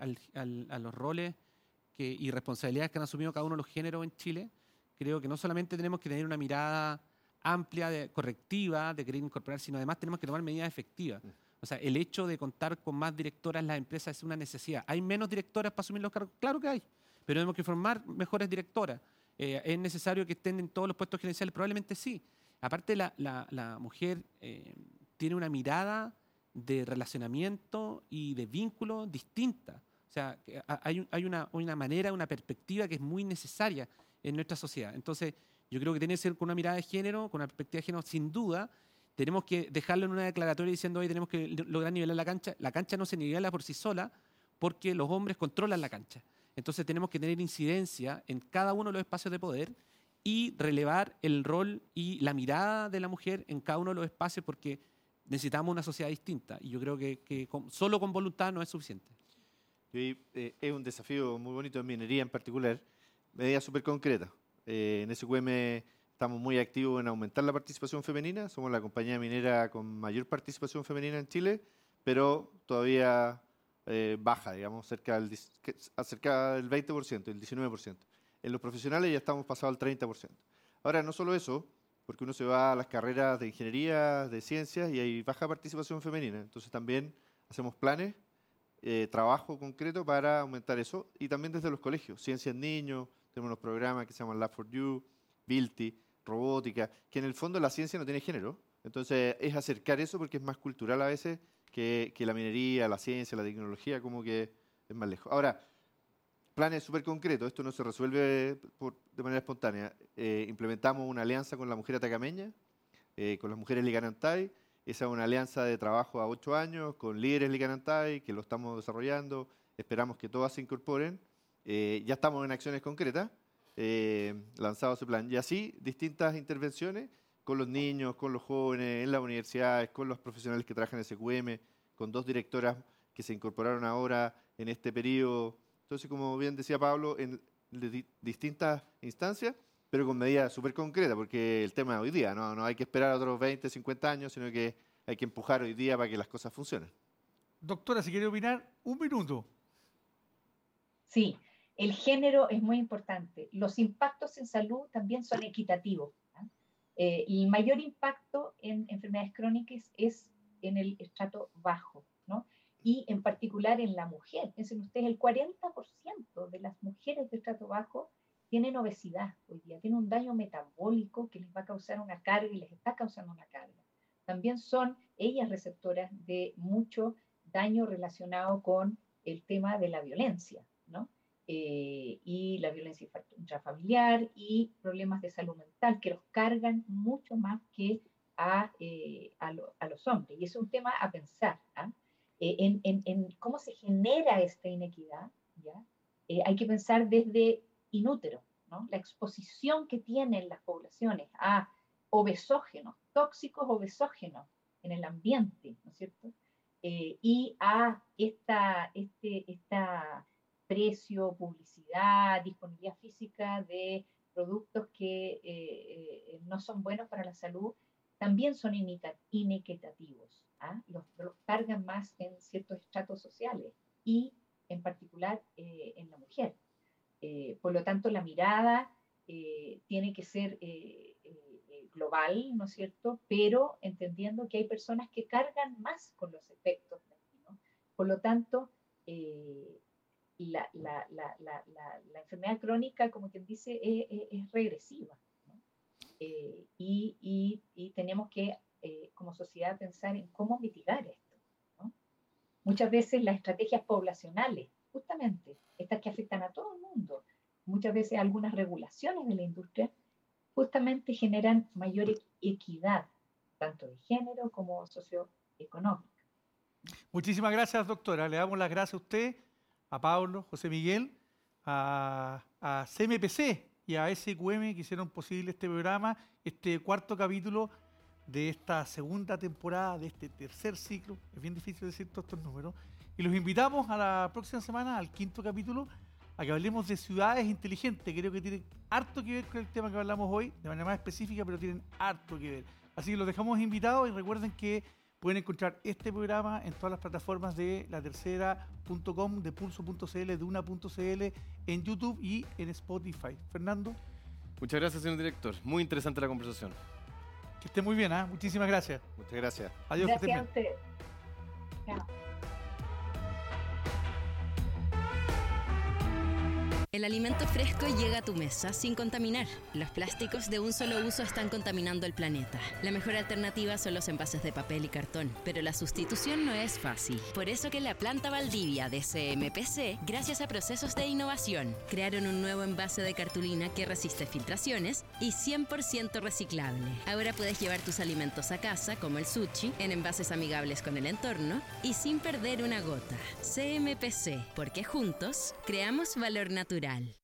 S6: los roles que, y responsabilidades que han asumido cada uno de los géneros en Chile. Creo que no solamente tenemos que tener una mirada amplia, de, correctiva, de querer incorporar, sino además tenemos que tomar medidas efectivas. O sea, el hecho de contar con más directoras en las empresas es una necesidad. ¿Hay menos directoras para asumir los cargos? Claro que hay, pero tenemos que formar mejores directoras. Eh, ¿Es necesario que estén en todos los puestos gerenciales? Probablemente sí. Aparte, la, mujer eh, tiene una mirada de relacionamiento y de vínculo distinta. O sea, hay, hay una, una, manera, una perspectiva que es muy necesaria en nuestra sociedad. Entonces, yo creo que tiene que ser con una mirada de género, con una perspectiva de género, sin duda. Tenemos que dejarlo en una declaratoria diciendo hoy tenemos que lograr nivelar la cancha. La cancha no se nivela por sí sola porque los hombres controlan la cancha. Entonces tenemos que tener incidencia en cada uno de los espacios de poder y relevar el rol y la mirada de la mujer en cada uno de los espacios porque necesitamos una sociedad distinta y yo creo que, solo con voluntad no es suficiente.
S5: Eh, es un desafío muy bonito en minería en particular, medidas súper concretas. Eh, en SQM estamos muy activos en aumentar la participación femenina, somos la compañía minera con mayor participación femenina en Chile, pero todavía eh, baja, digamos, cerca del, cerca del 20%, el 19%. En los profesionales ya estamos pasados al 30%. Ahora, no solo eso, porque uno se va a las carreras de ingeniería, de ciencias y hay baja participación femenina. Entonces también hacemos planes, eh, trabajo concreto para aumentar eso y también desde los colegios, ciencias niños, tenemos unos programas que se llaman Lab for You, Bilti, robótica, que en el fondo la ciencia no tiene género. Entonces es acercar eso porque es más cultural a veces que, que la minería, la ciencia, la tecnología, como que es más lejos. Ahora, planes súper concretos, esto no se resuelve de manera espontánea. Eh, implementamos una alianza con la mujer atacameña, eh, con las mujeres Liganantay. Esa es una alianza de trabajo a ocho años con líderes Liganantay, que lo estamos desarrollando. Esperamos que todas se incorporen. Eh, ya estamos en acciones concretas, lanzado ese plan. Y así, distintas intervenciones con los niños, con los jóvenes, en las universidades, con los profesionales que trabajan en SQM, con dos directoras que se incorporaron ahora en este periodo entonces, como bien decía Pablo, en distintas instancias, pero con medidas súper concretas, porque el tema de hoy día, ¿no? no hay que esperar otros 20, 50 años, sino que hay que empujar hoy día para que las cosas funcionen.
S2: Doctora, si quiere opinar, un minuto.
S4: Sí, el género es muy importante. Los impactos en salud también son equitativos. Eh, el mayor impacto en enfermedades crónicas es en el estrato bajo, ¿no? y en particular en la mujer. Piensen ustedes, el 40% de las mujeres de estrato bajo tienen obesidad hoy día, tienen un daño metabólico que les va a causar una carga y les está causando una carga. También son ellas receptoras de mucho daño relacionado con el tema de la violencia. Eh, y la violencia intrafamiliar y problemas de salud mental que los cargan mucho más que a, eh, a, los hombres. Y es un tema a pensar. ¿ah? Eh, en, cómo se genera esta inequidad, ¿ya? Eh, hay que pensar desde inútero, ¿no? la exposición que tienen las poblaciones a obesógenos, tóxicos obesógenos en el ambiente, ¿no es cierto? Y a esta, este esta precio, publicidad, disponibilidad física de productos que eh, eh, no son buenos para la salud, también son inequitativos. ¿ah? Los, cargan más en ciertos estratos sociales y en particular en la mujer. por lo tanto, la mirada tiene que ser global, ¿no es cierto? Pero entendiendo que hay personas que cargan más con los efectos ¿no? Por lo tanto, eh, la, la, la, la, enfermedad crónica, como quien dice, es, es, regresiva. ¿no? Eh, y, y, y, tenemos que, eh, como sociedad, pensar en cómo mitigar esto. ¿no? Muchas veces las estrategias poblacionales, justamente, estas que afectan a todo el mundo, muchas veces algunas regulaciones de la industria, justamente generan mayor equidad, tanto de género como socioeconómica.
S2: Muchísimas gracias, doctora. Le damos las gracias a usted, a Pablo, José Miguel, a, CMPC y a SQM que hicieron posible este programa, este cuarto capítulo de esta segunda temporada, de este tercer ciclo. Es bien difícil decir todos estos números. Y los invitamos a la próxima semana, al quinto capítulo, a que hablemos de ciudades inteligentes. Creo que tienen harto que ver con el tema que hablamos hoy, de manera más específica, pero tienen harto que ver. Así que los dejamos invitados y recuerden que pueden encontrar este programa en todas las plataformas de la tercera.com, de pulso.cl, de una.cl, en YouTube y en Spotify. Fernando.
S3: Muchas gracias, señor director. Muy interesante la conversación.
S2: Que esté muy bien, ¿ah? Muchísimas gracias.
S5: Muchas gracias.
S4: Adiós. Gracias a usted. Chao.
S1: El alimento fresco llega a tu mesa sin contaminar. Los plásticos de un solo uso están contaminando el planeta. La mejor alternativa son los envases de papel y cartón, pero la sustitución no es fácil. Por eso que la planta Valdivia de CMPC, gracias a procesos de innovación, crearon un nuevo envase de cartulina que resiste filtraciones y 100% reciclable. Ahora puedes llevar tus alimentos a casa, como el sushi, en envases amigables con el entorno y sin perder una gota. CMPC, porque juntos creamos valor natural.